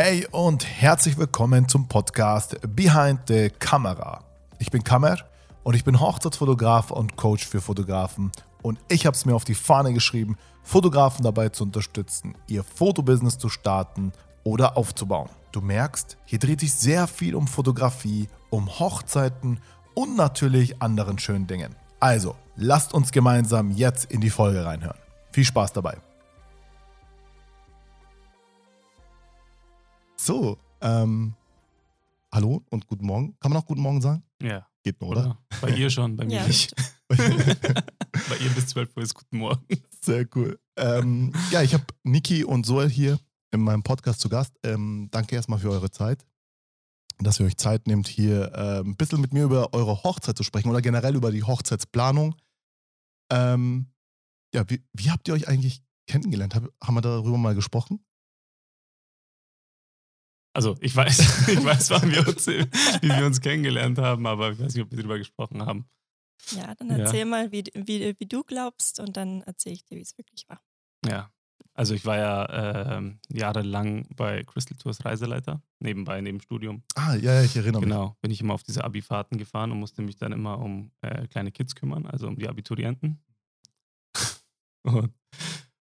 Hey und herzlich willkommen zum Podcast Behind the Camera. Ich bin Kamer und ich bin Hochzeitsfotograf und Coach für Fotografen und ich habe es mir auf die Fahne geschrieben, Fotografen dabei zu unterstützen, ihr Fotobusiness zu starten oder aufzubauen. Du merkst, hier dreht sich sehr viel um Fotografie, um Hochzeiten und natürlich anderen schönen Dingen. Also, lasst uns gemeinsam jetzt in die Folge reinhören. Viel Spaß dabei. So, ähm, hallo und guten Morgen. Kann man auch guten Morgen sagen? Ja. Geht nur, oder? Bei ihr schon, bei mir Ja, nicht. bei ihr bis 12 Uhr ist guten Morgen. Sehr cool. Ähm, ja, ich habe Niki und Soel hier in meinem Podcast zu Gast. Ähm, danke erstmal für eure Zeit, dass ihr euch Zeit nehmt, hier äh, ein bisschen mit mir über eure Hochzeit zu sprechen oder generell über die Hochzeitsplanung. Ähm, ja, wie, wie habt ihr euch eigentlich kennengelernt? Hab, haben wir darüber mal gesprochen? Also ich weiß, ich weiß, wann wir uns, wie wir uns kennengelernt haben, aber ich weiß nicht, ob wir darüber gesprochen haben. Ja, dann Ja. erzähl mal, wie, wie, wie du glaubst und dann erzähle ich dir, wie es wirklich war. Ja. Also ich war ja ähm, jahrelang bei Crystal Tours Reiseleiter, nebenbei, neben Studium. Ah, ja, ja ich erinnere mich. Genau, bin ich immer auf diese Abi-Fahrten gefahren und musste mich dann immer um äh, kleine Kids kümmern, also um die Abiturienten. und,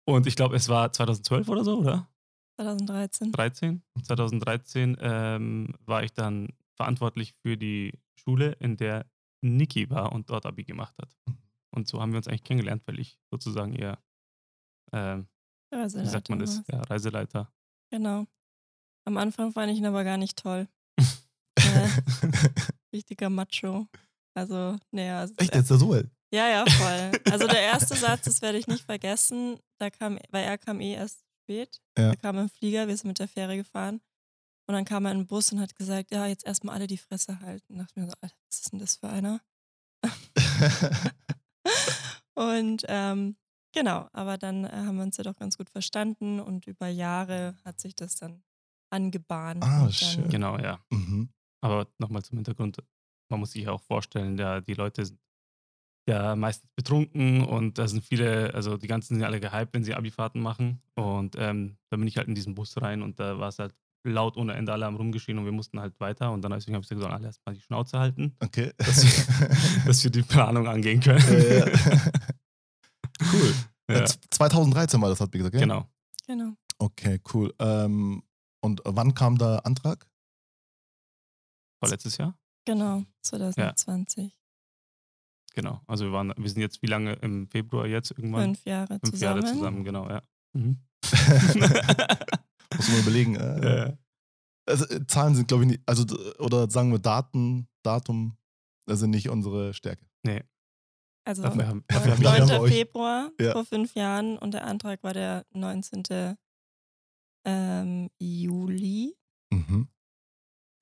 und ich glaube, es war 2012 oder so, oder? 2013. 13. 2013 ähm, war ich dann verantwortlich für die Schule, in der Niki war und dort Abi gemacht hat. Und so haben wir uns eigentlich kennengelernt, weil ich sozusagen ihr, ähm, wie sagt man das, ja, Reiseleiter. Genau. Am Anfang fand ich ihn aber gar nicht toll. äh, richtiger Macho. Also, naja. also Echt, jetzt der Soel? Ja, ja, voll. Also der erste Satz, das werde ich nicht vergessen, da kam, weil er kam eh erst spät. Ja. Er kam im Flieger, wir sind mit der Fähre gefahren. Und dann kam er in den Bus und hat gesagt, ja, jetzt erstmal alle die Fresse halten. Da dachte ich mir so, Alter, was ist denn das für einer? Und ähm, genau, aber dann äh, haben wir uns ja doch ganz gut verstanden und über Jahre hat sich das dann angebahnt. Ah, schön. Genau, ja. mhm. Aber nochmal zum Hintergrund, man muss sich auch vorstellen, ja, die Leute sind ja meistens betrunken und da sind viele, also die ganzen sind ja alle gehypt, wenn sie Abifahrten machen. Und ähm, da bin ich halt in diesen Bus rein und da war es halt laut ohne Ende, alle haben rumgeschrien und wir mussten halt weiter. Und dann deswegen habe ich gesagt, alle erstmal die Schnauze halten, Okay. dass wir, dass wir die Planung angehen können. Ja, ja. cool. Ja, Äh, 2013 war das, hat mir gesagt, ja? genau. Genau. Okay, cool. Ähm, und wann kam der Antrag? War letztes Jahr? Genau, 2020. Genau. Also wir waren, wir sind jetzt wie lange im Februar jetzt irgendwann? Fünf Jahre Fünf zusammen. Jahre zusammen, genau, ja. Mhm. Muss man überlegen. Äh, Ja. also, äh, Zahlen sind, glaube ich, nicht, also, oder sagen wir Daten, Datum, das sind nicht unsere Stärke. Nee, Also dafür haben, Dafür dafür haben haben wir 9. haben euch- Februar Ja. vor fünf Jahren und der Antrag war der 19. Ähm, Juli. Mhm.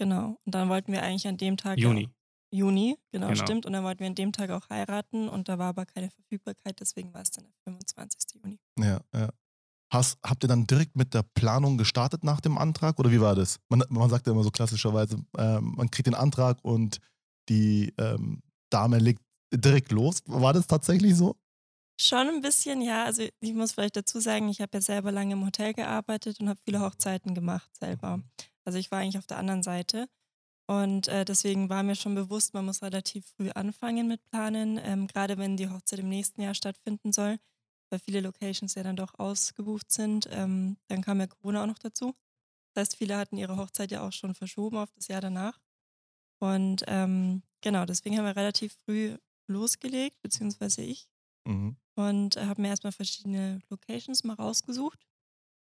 Genau. Und dann wollten wir eigentlich an dem Tag. Juni. Juni, genau, Genau. stimmt. Und dann wollten wir an dem Tag auch heiraten und da war aber keine Verfügbarkeit, deswegen war es dann der 25. Juni. Ja, ja. Hast, habt ihr dann direkt mit der Planung gestartet nach dem Antrag oder wie war das? Man, man sagt ja immer so klassischerweise, ähm, man kriegt den Antrag und die ähm, Dame legt direkt los. War das tatsächlich so? Schon ein bisschen, ja. Also ich muss vielleicht dazu sagen, ich habe ja selber lange im Hotel gearbeitet und habe viele Hochzeiten gemacht selber. Also ich war eigentlich auf der anderen Seite. Und äh, deswegen war mir schon bewusst, man muss relativ früh anfangen mit Planen, ähm, gerade wenn die Hochzeit im nächsten Jahr stattfinden soll, weil viele Locations ja dann doch ausgebucht sind. Ähm, dann kam ja Corona auch noch dazu. Das heißt, viele hatten ihre Hochzeit ja auch schon verschoben auf das Jahr danach. Und ähm, genau, deswegen haben wir relativ früh losgelegt, beziehungsweise ich Mhm. und habe mir erstmal verschiedene Locations mal rausgesucht.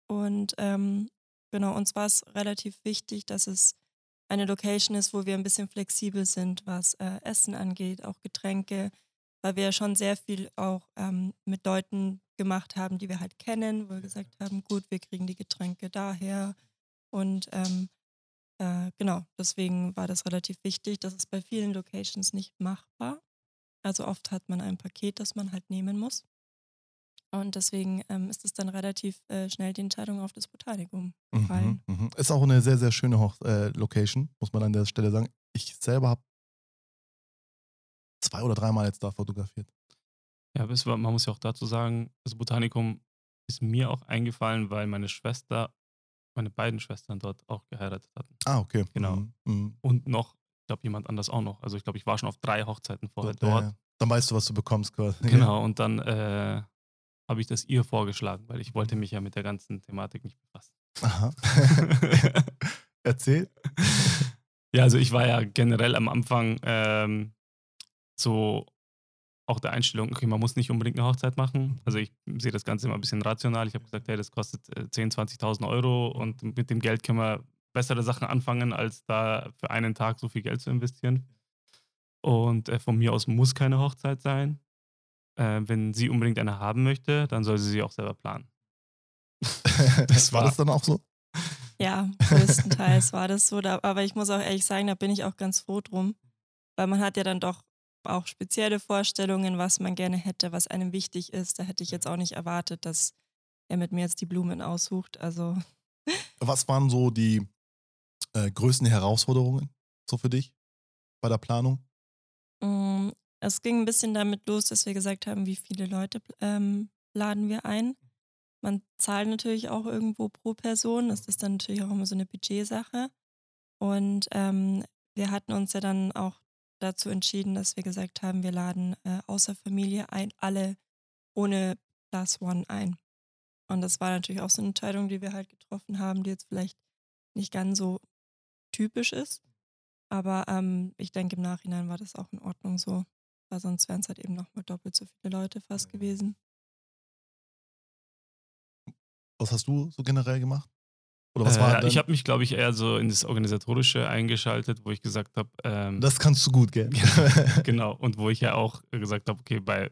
Und ähm, genau, uns war es relativ wichtig, dass es eine Location ist, wo wir ein bisschen flexibel sind, was äh, Essen angeht, auch Getränke, weil wir ja schon sehr viel auch ähm, mit Leuten gemacht haben, die wir halt kennen, wo wir gesagt haben, gut, wir kriegen die Getränke daher. Und ähm, äh, genau, deswegen war das relativ wichtig. Das ist bei vielen Locations nicht machbar. Also oft hat man ein Paket, das man halt nehmen muss. Und deswegen ähm, ist es dann relativ äh, schnell die Entscheidung auf das Botanikum Mhm, gefallen. mhm. Ist auch eine sehr, sehr schöne Hoch äh, Location, muss man an der Stelle sagen. Ich selber habe zwei oder dreimal jetzt da fotografiert. Ja, aber es war, man muss ja auch dazu sagen, das Botanikum ist mir auch eingefallen, weil meine Schwester meine beiden Schwestern dort auch geheiratet hatten. Ah, okay. Genau. Mhm. Mhm. Und noch, ich glaube, jemand anders auch noch. Also ich glaube, ich war schon auf drei Hochzeiten vorher Ja, dort. ja. Dann weißt du, was du bekommst quasi. Genau, und dann äh, habe ich das ihr vorgeschlagen, weil ich wollte mich ja mit der ganzen Thematik nicht befassen. Aha. Erzähl. Ja, also ich war ja generell am Anfang ähm, so auch der Einstellung, okay, man muss nicht unbedingt eine Hochzeit machen. Also ich sehe das Ganze immer ein bisschen rational. Ich habe gesagt, hey, das kostet äh, 10.000, 20.000 Euro und mit dem Geld können wir bessere Sachen anfangen, als da für einen Tag so viel Geld zu investieren. Und äh, von mir aus muss keine Hochzeit sein. Äh, wenn sie unbedingt eine haben möchte, dann soll sie sie auch selber planen. das war das dann auch so? Ja, größtenteils war das so. Da, aber ich muss auch ehrlich sagen, da bin ich auch ganz froh drum. Weil man hat ja dann doch auch spezielle Vorstellungen, was man gerne hätte, was einem wichtig ist. Da hätte ich jetzt auch nicht erwartet, dass er mit mir jetzt die Blumen aussucht. Also Was waren so die äh, größten Herausforderungen so für dich bei der Planung? Es ging ein bisschen damit los, dass wir gesagt haben, wie viele Leute ähm, laden wir ein. Man zahlt natürlich auch irgendwo pro Person. Das ist dann natürlich auch immer so eine Budgetsache. Und ähm, wir hatten uns ja dann auch dazu entschieden, dass wir gesagt haben, wir laden äh, außer Familie ein, alle ohne Plus One ein. Und das war natürlich auch so eine Entscheidung, die wir halt getroffen haben, die jetzt vielleicht nicht ganz so typisch ist. Aber ähm, ich denke, im Nachhinein war das auch in Ordnung so. Weil sonst wären es halt eben nochmal doppelt so viele Leute fast gewesen. Was hast du so generell gemacht? Oder was war äh, ich habe mich, glaube ich, eher so in das Organisatorische eingeschaltet, wo ich gesagt habe, ähm, Das kannst du gut, gell? genau, und wo ich ja auch gesagt habe, okay, bei,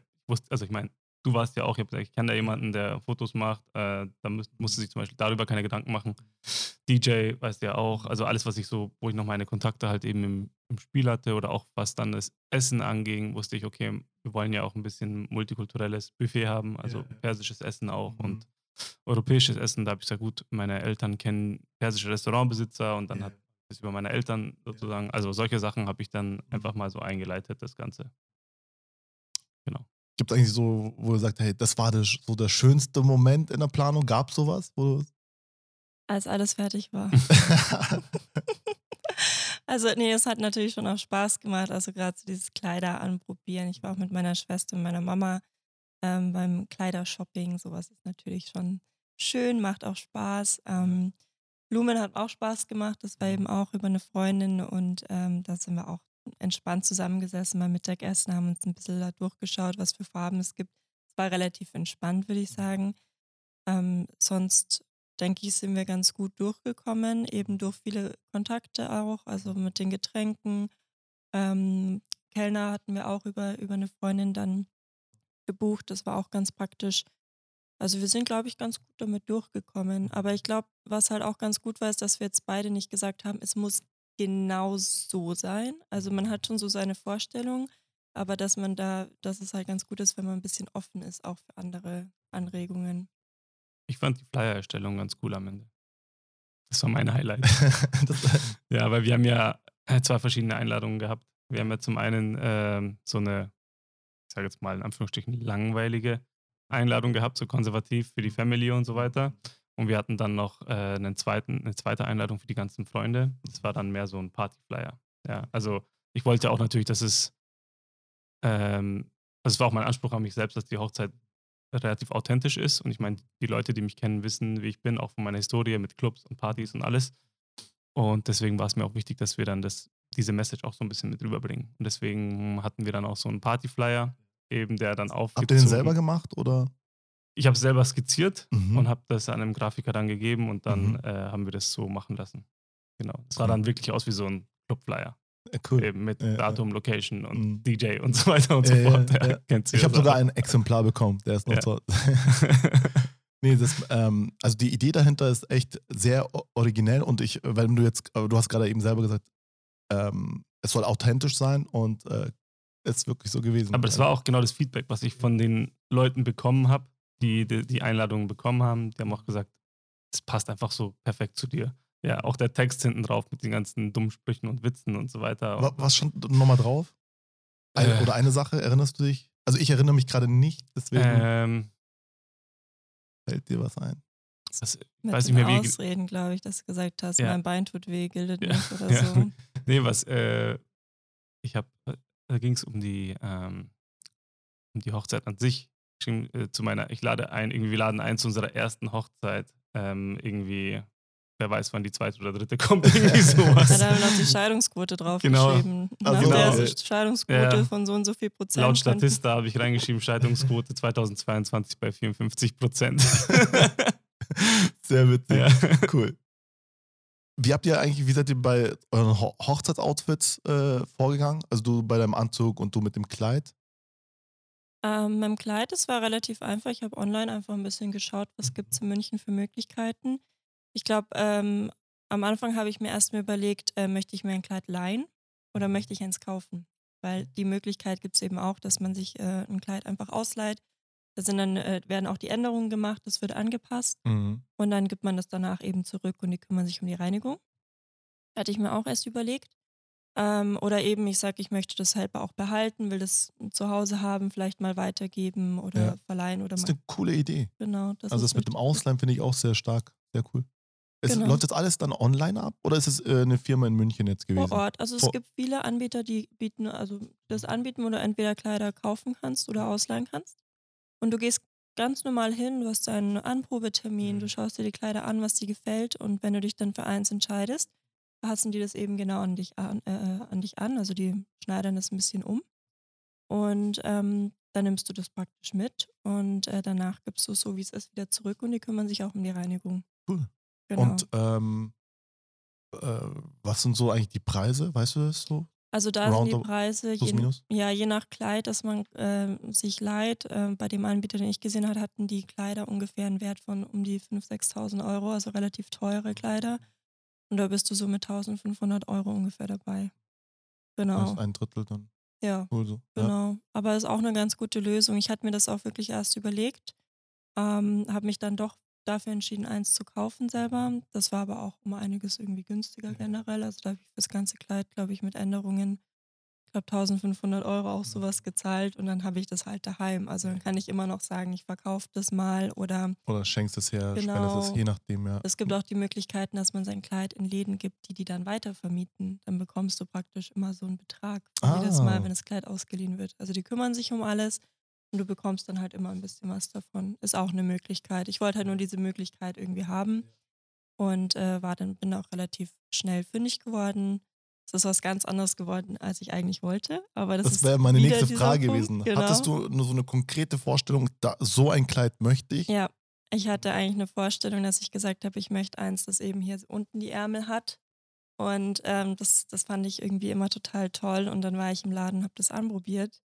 also ich meine, du warst ja auch, ich habe gesagt, ich kenne da jemanden, der Fotos macht, äh, da müß, musste sich zum Beispiel darüber keine Gedanken machen. DJ weißt du ja auch, also alles, was ich so, wo ich noch meine Kontakte halt eben im, im Spiel hatte oder auch was dann das Essen anging, wusste ich, okay, wir wollen ja auch ein bisschen multikulturelles Buffet haben, also Ja, ja. persisches Essen auch Mhm. und europäisches Essen. Da habe ich gesagt, gut, meine Eltern kennen persische Restaurantbesitzer und dann Ja. hat das über meine Eltern sozusagen, also solche Sachen habe ich dann einfach mal so eingeleitet, das Ganze. Gibt es eigentlich so, wo du sagst, hey, das war der, so der schönste Moment in der Planung? Gab es sowas? Als alles fertig war. also, nee, es hat natürlich schon auch Spaß gemacht. Also, gerade so dieses Kleider anprobieren. Ich war auch mit meiner Schwester und meiner Mama ähm, beim Kleidershopping. Sowas ist natürlich schon schön, macht auch Spaß. Ähm, Blumen hat auch Spaß gemacht. Das war eben auch über eine Freundin und ähm, da sind wir auch entspannt zusammengesessen beim Mittagessen, haben uns ein bisschen da durchgeschaut, was für Farben es gibt. Es war relativ entspannt, würde ich sagen. Ähm, sonst denke ich, sind wir ganz gut durchgekommen, eben durch viele Kontakte auch, also mit den Getränken. Ähm, Kellner hatten wir auch über, über eine Freundin dann gebucht, das war auch ganz praktisch. Also wir sind, glaube ich, ganz gut damit durchgekommen. Aber ich glaube, was halt auch ganz gut war, ist, dass wir jetzt beide nicht gesagt haben, es muss genau so sein. Also man hat schon so seine Vorstellung, aber dass man da, dass es halt ganz gut ist, wenn man ein bisschen offen ist, auch für andere Anregungen. Ich fand die Flyer-Erstellung ganz cool am Ende. Das war mein Highlight. ja, weil wir haben ja äh, zwei verschiedene Einladungen gehabt. Wir haben ja zum einen ähm, so eine, ich sage jetzt mal in Anführungsstrichen, langweilige Einladung gehabt, so konservativ für die Family und so weiter. Und wir hatten dann noch äh, einen zweiten, eine zweite Einladung für die ganzen Freunde. Das war dann mehr so ein Partyflyer. Ja, also ich wollte auch natürlich, dass es, ähm, also es war auch mein Anspruch an mich selbst, dass die Hochzeit relativ authentisch ist. Und ich meine, die Leute, die mich kennen, wissen, wie ich bin, auch von meiner Historie mit Clubs und Partys und alles. Und deswegen war es mir auch wichtig, dass wir dann das, diese Message auch so ein bisschen mit rüberbringen. Und deswegen hatten wir dann auch so einen Partyflyer, eben der dann aufgezogen. habt ihr den selber gemacht oder? Ich habe es selber skizziert Mhm. und habe das einem Grafiker dann gegeben und dann Mhm. äh, haben wir das so machen lassen. Genau. Es sah Cool. dann wirklich aus wie so ein Clubflyer. Äh, cool. Eben mit Ja, ja. Datum, Location und Mhm. DJ und so weiter und so Ja, ja, fort. Ja, ja. Ich ja habe sogar ein Exemplar bekommen, der ist noch Ja. so. nee, das, ähm, also die Idee dahinter ist echt sehr originell und ich, weil du jetzt, äh, du hast gerade eben selber gesagt, ähm, es soll authentisch sein und äh, ist wirklich so gewesen. Aber das war auch genau das Feedback, was ich von den Leuten bekommen habe, die, die die Einladungen bekommen haben. Die haben auch gesagt, es passt einfach so perfekt zu dir. Ja, auch der Text hinten drauf mit den ganzen dummen Sprüchen und Witzen und so weiter. Wa- Was stand nochmal drauf? Eine, Äh. Oder eine Sache, erinnerst du dich? Also ich erinnere mich gerade nicht, deswegen Ähm, fällt dir was ein. Das, Mit weiß nicht mehr, wie. Ausreden, glaube ich, dass du gesagt hast, Ja. mein Bein tut weh, gilt Ja, nicht oder ja. so. Nee, was, äh, ich habe, da ging es um die, ähm, um die Hochzeit an sich. Geschrieben, äh, zu meiner, ich lade ein, irgendwie, wir laden ein zu unserer ersten Hochzeit. Ähm, irgendwie, wer weiß, wann die zweite oder dritte kommt, irgendwie sowas. Hat er noch die Scheidungsquote draufgeschrieben. Genau. Also, der genau. ist Scheidungsquote Ja. von so und so viel Prozent. Laut Statista habe ich reingeschrieben, Scheidungsquote 2022 bei 54 Prozent. Sehr witzig. ja. Cool. Wie habt ihr eigentlich, wie seid ihr bei euren Ho Hochzeitsoutfits äh, vorgegangen? Also du bei deinem Anzug und du mit dem Kleid? Ähm, beim Kleid, das war relativ einfach. Ich habe online einfach ein bisschen geschaut, was gibt es in München für Möglichkeiten. Ich glaube, ähm, am Anfang habe ich mir erst mal überlegt, äh, möchte ich mir ein Kleid leihen oder möchte ich eins kaufen? Weil die Möglichkeit gibt es eben auch, dass man sich äh, ein Kleid einfach ausleiht. Da sind dann, äh, werden auch die Änderungen gemacht, das wird angepasst Mhm. und dann gibt man das danach eben zurück und die kümmern sich um die Reinigung. Hatte ich mir auch erst überlegt. Ähm, oder eben, ich sage, ich möchte das halber auch behalten, will das zu Hause haben, vielleicht mal weitergeben oder Ja. verleihen oder Das ist mal. eine coole Idee. Genau, das also das mit dem. Ausleihen finde ich auch sehr stark. Sehr cool. Es, Genau. Läuft jetzt alles dann online ab oder ist es äh, eine Firma in München jetzt gewesen? Vor Ort. Also es Vor- gibt viele Anbieter, die bieten, also das anbieten, wo du entweder Kleider kaufen kannst oder ausleihen kannst. Und du gehst ganz normal hin, du hast einen Anprobetermin, Mhm. du schaust dir die Kleider an, was dir gefällt und wenn du dich dann für eins entscheidest, passen die das eben genau an dich an, äh, an dich an. Also die schneidern das ein bisschen um. Und ähm, dann nimmst du das praktisch mit und äh, danach gibst du es so, wie es ist, wieder zurück und die kümmern sich auch um die Reinigung. Cool. Genau. Und ähm, äh, was sind so eigentlich die Preise? Weißt du das so? Also da sind die Preise, je, ja, je nach Kleid, das man äh, sich leiht. Äh, bei dem Anbieter, den ich gesehen habe, hatten die Kleider ungefähr einen Wert von um die 5.000, 6.000 Euro, also relativ teure Kleider. Und da bist du so mit 1.500 Euro ungefähr dabei. Das Genau, ist ein Drittel dann. ja, Cool so. Ja. genau. Aber ist auch eine ganz gute Lösung. Ich hatte mir das auch wirklich erst überlegt, ähm, habe mich dann doch dafür entschieden, eins zu kaufen selber. Das war aber auch um einiges irgendwie günstiger generell. Also da habe ich fürs ganze Kleid, glaube ich, mit Änderungen, ich glaube 1500 Euro auch sowas gezahlt und dann habe ich das halt daheim. Also dann kann ich immer noch sagen, ich verkaufe das mal oder Oder schenkst es her, spendest es, Genau. je nachdem, ja. es gibt auch die Möglichkeiten, dass man sein Kleid in Läden gibt, die die dann weitervermieten. Dann bekommst du praktisch immer so einen Betrag für jedes Ah. Mal, wenn das Kleid ausgeliehen wird. Also die kümmern sich um alles und du bekommst dann halt immer ein bisschen was davon. Ist auch eine Möglichkeit. Ich wollte halt nur diese Möglichkeit irgendwie haben und äh, war dann bin auch relativ schnell fündig geworden. Es ist was ganz anderes geworden, als ich eigentlich wollte. Aber das, Das wäre meine nächste Frage Punkt. gewesen. Genau. Hattest du nur so eine konkrete Vorstellung, da, so ein Kleid möchte ich? Ja, ich hatte eigentlich eine Vorstellung, dass ich gesagt habe, ich möchte eins, das eben hier unten die Ärmel hat. Und ähm, das, das fand ich irgendwie immer total toll. Und dann war ich im Laden und habe das anprobiert.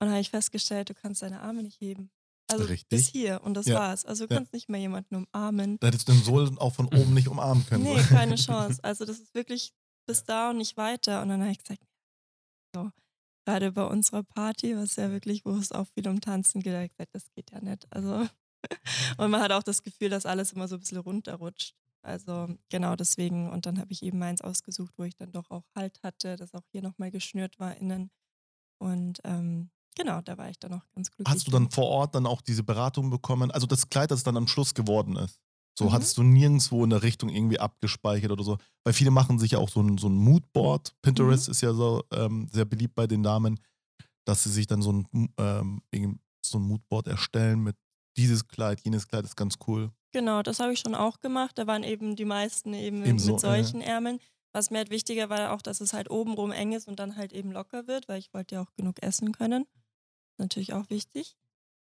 Und habe ich festgestellt, du kannst deine Arme nicht heben. Also Richtig. bis hier und das Ja. war's. Also du Ja. kannst nicht mehr jemanden umarmen. Da hättest du den Sohlen auch von oben nicht umarmen können. Nee, keine Chance. Also das ist wirklich bis da und nicht weiter. Und dann habe ich gesagt, so, gerade bei unserer Party, was ja wirklich, wo es auch viel um Tanzen geht, habe ich gesagt, das geht ja nicht. Also und man hat auch das Gefühl, dass alles immer so ein bisschen runterrutscht. Also genau deswegen. Und dann habe ich eben meins ausgesucht, wo ich dann doch auch Halt hatte, das auch hier nochmal geschnürt war innen. Und ähm, genau, da war ich dann auch ganz glücklich. Hast du dann vor Ort dann auch diese Beratung bekommen? Also das Kleid, das dann am Schluss geworden ist. So Mhm. hattest du nirgendwo in der Richtung irgendwie abgespeichert oder so. Weil viele machen sich ja auch so ein, so ein Moodboard. Pinterest Mhm. ist ja so ähm, sehr beliebt bei den Damen, dass sie sich dann so ein, ähm, so ein Moodboard erstellen mit dieses Kleid, jenes Kleid ist ganz cool. Genau, das habe ich schon auch gemacht. Da waren eben die meisten eben, Ebenso, mit solchen Ärmeln. Was mir halt wichtiger war auch, dass es halt obenrum eng ist und dann halt eben locker wird, weil ich wollte ja auch genug essen können. Natürlich auch wichtig.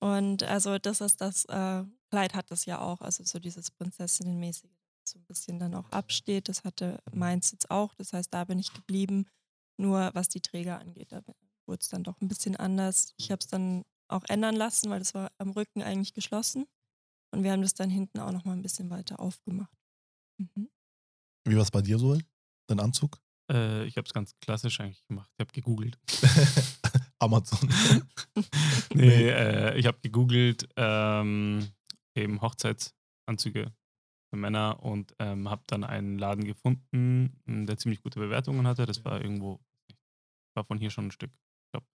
Und also das ist das, äh, Kleid hat das ja auch, also so dieses Prinzessinnenmäßige, das so ein bisschen dann auch absteht. Das hatte meins jetzt auch, das heißt, da bin ich geblieben. Nur was die Träger angeht, da wurde es dann doch ein bisschen anders. Ich habe es dann auch ändern lassen, weil das war am Rücken eigentlich geschlossen. Und wir haben das dann hinten auch noch mal ein bisschen weiter aufgemacht. Mhm. Wie war es bei dir so? Dein Anzug? Äh, ich habe es ganz klassisch eigentlich gemacht. Ich habe gegoogelt. Amazon. Nee, äh, ich habe gegoogelt ähm, eben Hochzeitsanzüge für Männer und ähm, habe dann einen Laden gefunden, m, der ziemlich gute Bewertungen hatte. Das war irgendwo, war von hier schon ein Stück, ich glaube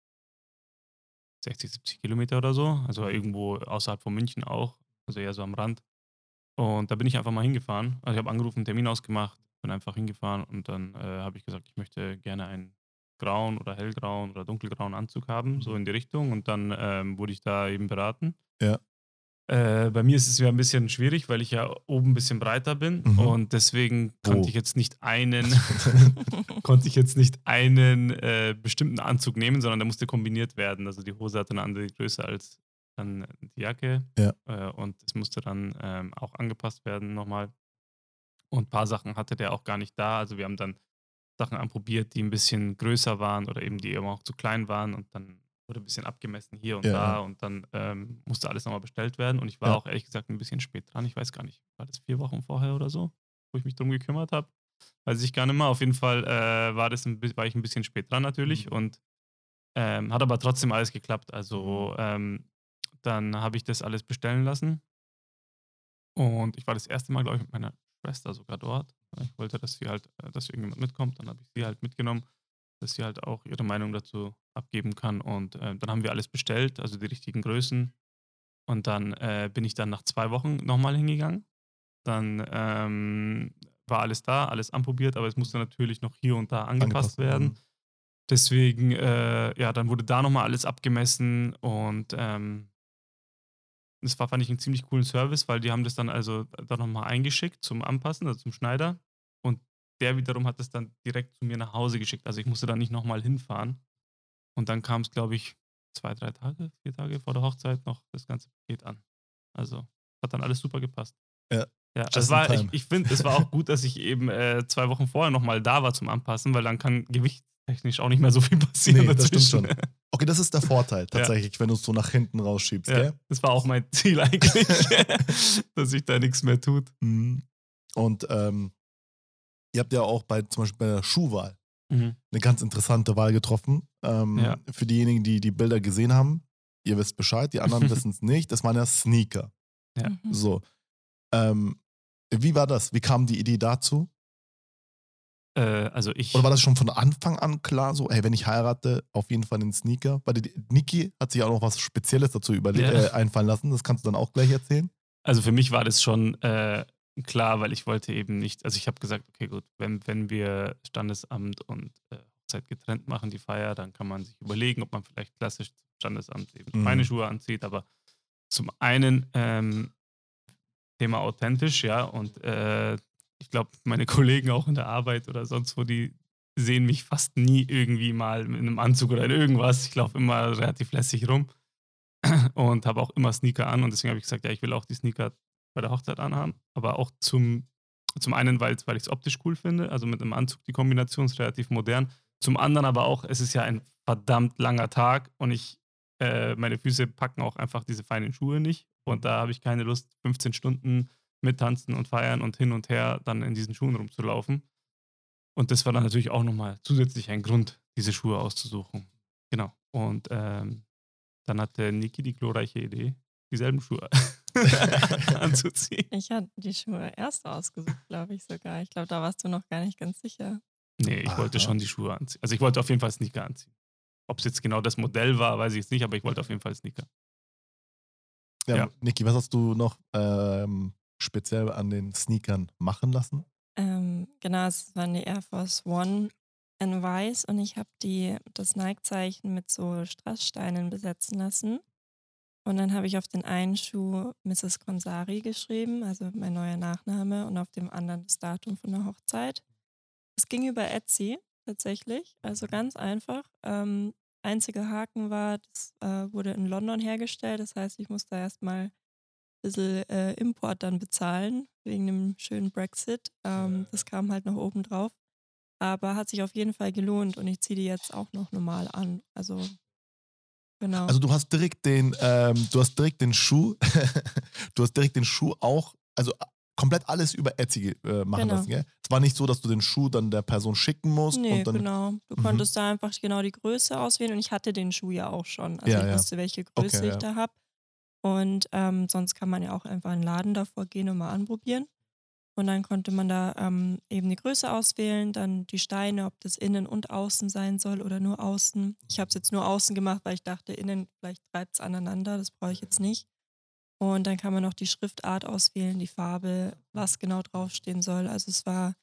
60, 70 Kilometer oder so. Also irgendwo außerhalb von München auch, also eher so am Rand. Und da bin ich einfach mal hingefahren. Also ich habe angerufen, einen Termin ausgemacht, bin einfach hingefahren und dann äh, habe ich gesagt, ich möchte gerne einen grauen oder hellgrauen oder dunkelgrauen Anzug haben, so in die Richtung. Und dann ähm, wurde ich da eben beraten. Ja. Äh, bei mir ist es ja ein bisschen schwierig, weil ich ja oben ein bisschen breiter bin Mhm. und deswegen Wo? konnte ich jetzt nicht einen, konnte ich jetzt nicht einen äh, bestimmten Anzug nehmen, sondern der musste kombiniert werden. Also die Hose hatte eine andere Größe als dann die Jacke Ja. äh, und es musste dann ähm, auch angepasst werden nochmal. Und ein paar Sachen hatte der auch gar nicht da. Also wir haben dann Sachen anprobiert, die ein bisschen größer waren oder eben die eben auch zu klein waren und dann wurde ein bisschen abgemessen hier und Ja, da und dann ähm, musste alles nochmal bestellt werden und ich war Ja. auch ehrlich gesagt ein bisschen spät dran. Ich weiß gar nicht, war das vier Wochen vorher oder so, wo ich mich drum gekümmert habe? Weiß ich gar nicht mehr. Auf jeden Fall äh, war, das ein, war ich ein bisschen spät dran natürlich Mhm. und ähm, hat aber trotzdem alles geklappt. Also ähm, dann habe ich das alles bestellen lassen und ich war das erste Mal, glaube ich, mit meiner Schwester sogar dort. Ich wollte, dass sie halt, äh, dass irgendjemand mitkommt. Dann habe ich sie halt mitgenommen, dass sie halt auch ihre Meinung dazu abgeben kann. Und äh, dann haben wir alles bestellt, also die richtigen Größen. Und dann äh, bin ich dann nach zwei Wochen nochmal hingegangen. Dann ähm, war alles da, alles anprobiert, aber es musste natürlich noch hier und da angepasst, werden. Mhm. Deswegen, äh, ja, dann wurde da nochmal alles abgemessen und ähm, das war, fand ich einen ziemlich coolen Service, weil die haben das dann also da nochmal eingeschickt zum Anpassen, also zum Schneider. Der wiederum hat das dann direkt zu mir nach Hause geschickt. Also ich musste da nicht nochmal hinfahren. Und dann kam es, glaube ich, zwei, drei Tage, vier Tage vor der Hochzeit noch das ganze Paket an. Also hat dann alles super gepasst. Ja, Ja, just es war, ich, ich finde, es war auch gut, dass ich eben äh, zwei Wochen vorher nochmal da war zum Anpassen, weil dann kann gewichtstechnisch auch nicht mehr so viel passieren. Nee, das stimmt schon. Okay, das ist der Vorteil tatsächlich, wenn du es so nach hinten rausschiebst, Ja, gell? das war auch mein Ziel eigentlich, dass sich da nichts mehr tut. Mhm. Und ähm, ihr habt ja auch bei zum Beispiel bei der Schuhwahl eine ganz interessante Wahl getroffen. Ähm, Ja. Für diejenigen, die die Bilder gesehen haben, ihr wisst Bescheid, die anderen wissen es nicht. Das waren ja Sneaker. Ja. Mhm. So. Ähm, wie war das? Wie kam die Idee dazu? Äh, also ich. Oder war das schon von Anfang an klar, so, hey, wenn ich heirate, auf jeden Fall den Sneaker? Weil die, Niki hat sich auch noch was Spezielles dazu überle Ja. äh, einfallen lassen. Das kannst du dann auch gleich erzählen. Also für mich war das schon äh, klar, weil ich wollte eben nicht, also ich habe gesagt, okay gut, wenn, wenn wir Standesamt und äh, Hochzeit getrennt machen, die Feier, dann kann man sich überlegen, ob man vielleicht klassisch zum Standesamt eben Mhm. meine Schuhe anzieht, aber zum einen ähm, Thema authentisch, ja, und äh, ich glaube, meine Kollegen auch in der Arbeit oder sonst wo, die sehen mich fast nie irgendwie mal mit einem Anzug oder in irgendwas. Ich laufe immer relativ lässig rum und habe auch immer Sneaker an und deswegen habe ich gesagt, ja, ich will auch die Sneaker bei der Hochzeit anhaben, aber auch zum, zum einen, weil, weil ich es optisch cool finde, also mit einem Anzug die Kombination ist relativ modern, zum anderen aber auch, es ist ja ein verdammt langer Tag und ich, äh, meine Füße packen auch einfach diese feinen Schuhe nicht und da habe ich keine Lust, 15 Stunden mittanzen und feiern und hin und her dann in diesen Schuhen rumzulaufen. Und das war dann natürlich auch nochmal zusätzlich ein Grund, diese Schuhe auszusuchen. Genau. Und ähm, dann hatte Niki die glorreiche Idee, dieselben Schuhe anzuziehen. Ich hatte die Schuhe erst ausgesucht, glaube ich sogar. Ich glaube, da warst du noch gar nicht ganz sicher. Nee, ich wollte Aha. schon die Schuhe anziehen. Also ich wollte auf jeden Fall Sneaker anziehen. Ob es jetzt genau das Modell war, weiß ich jetzt nicht, aber ich wollte auf jeden Fall Sneaker. Ja, Ja. Niki, was hast du noch ähm, speziell an den Sneakern machen lassen? Ähm, genau, es waren die Air Force One in weiß und ich habe die das Nike-Zeichen mit so Strasssteinen besetzen lassen. Und dann habe ich auf den einen Schuh Mrs. Konsari geschrieben, also mein neuer Nachname, und auf dem anderen das Datum von der Hochzeit. Es ging über Etsy tatsächlich, also ganz einfach. Ähm, einziger Haken war, das äh, wurde in London hergestellt, das heißt, ich musste erstmal ein bisschen äh, Import dann bezahlen, wegen dem schönen Brexit. Ähm, das kam halt noch oben drauf. Aber hat sich auf jeden Fall gelohnt und ich ziehe die jetzt auch noch normal an. Also, genau. Also du hast direkt den, ähm, du hast direkt den Schuh, du hast direkt den Schuh auch, also komplett alles über Etsy äh, machen Genau. lassen, gell? Es war nicht so, dass du den Schuh dann der Person schicken musst Nee, und dann. genau. Du Mhm. konntest da einfach genau die Größe auswählen und ich hatte den Schuh ja auch schon. Also Ja, ich ja. wusste, welche Größe Okay, ich ja. da habe. Und ähm, sonst kann man ja auch einfach in den Laden davor gehen und mal anprobieren. Und dann konnte man da ähm, eben die Größe auswählen, dann die Steine, ob das innen und außen sein soll oder nur außen. Ich habe es jetzt nur außen gemacht, weil ich dachte, innen vielleicht treibt es aneinander. Das brauche ich jetzt nicht. Und dann kann man noch die Schriftart auswählen, die Farbe, was genau draufstehen soll. Also es war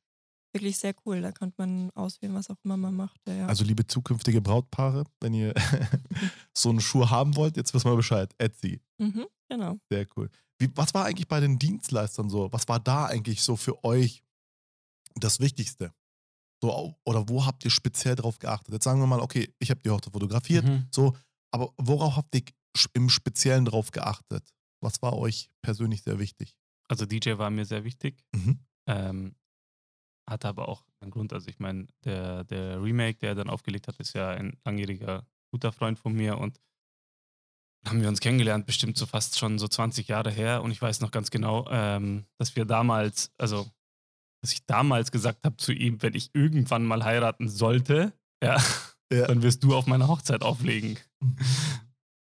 wirklich sehr cool. Da konnte man auswählen, was auch immer man macht. Ja. Also liebe zukünftige Brautpaare, wenn ihr so einen Schuh haben wollt, jetzt wissen wir Bescheid. Etsy. Mhm, genau. Sehr cool. Wie, was war eigentlich bei den Dienstleistern so? Was war da eigentlich so für euch das Wichtigste? So, oder wo habt ihr speziell drauf geachtet? Jetzt sagen wir mal, okay, ich habe die Hochzeit fotografiert, Mhm. so, aber worauf habt ihr im Speziellen drauf geachtet? Was war euch persönlich sehr wichtig? Also DJ war mir sehr wichtig. Mhm. Ähm, hatte aber auch einen Grund. Also ich meine, der, der Remake, der er dann aufgelegt hat, ist ja ein langjähriger guter Freund von mir und haben wir uns kennengelernt, bestimmt so fast schon so 20 Jahre her. Und ich weiß noch ganz genau, ähm, dass wir damals, also dass ich damals gesagt habe zu ihm, wenn ich irgendwann mal heiraten sollte, ja, Ja. dann wirst du auf meiner Hochzeit auflegen.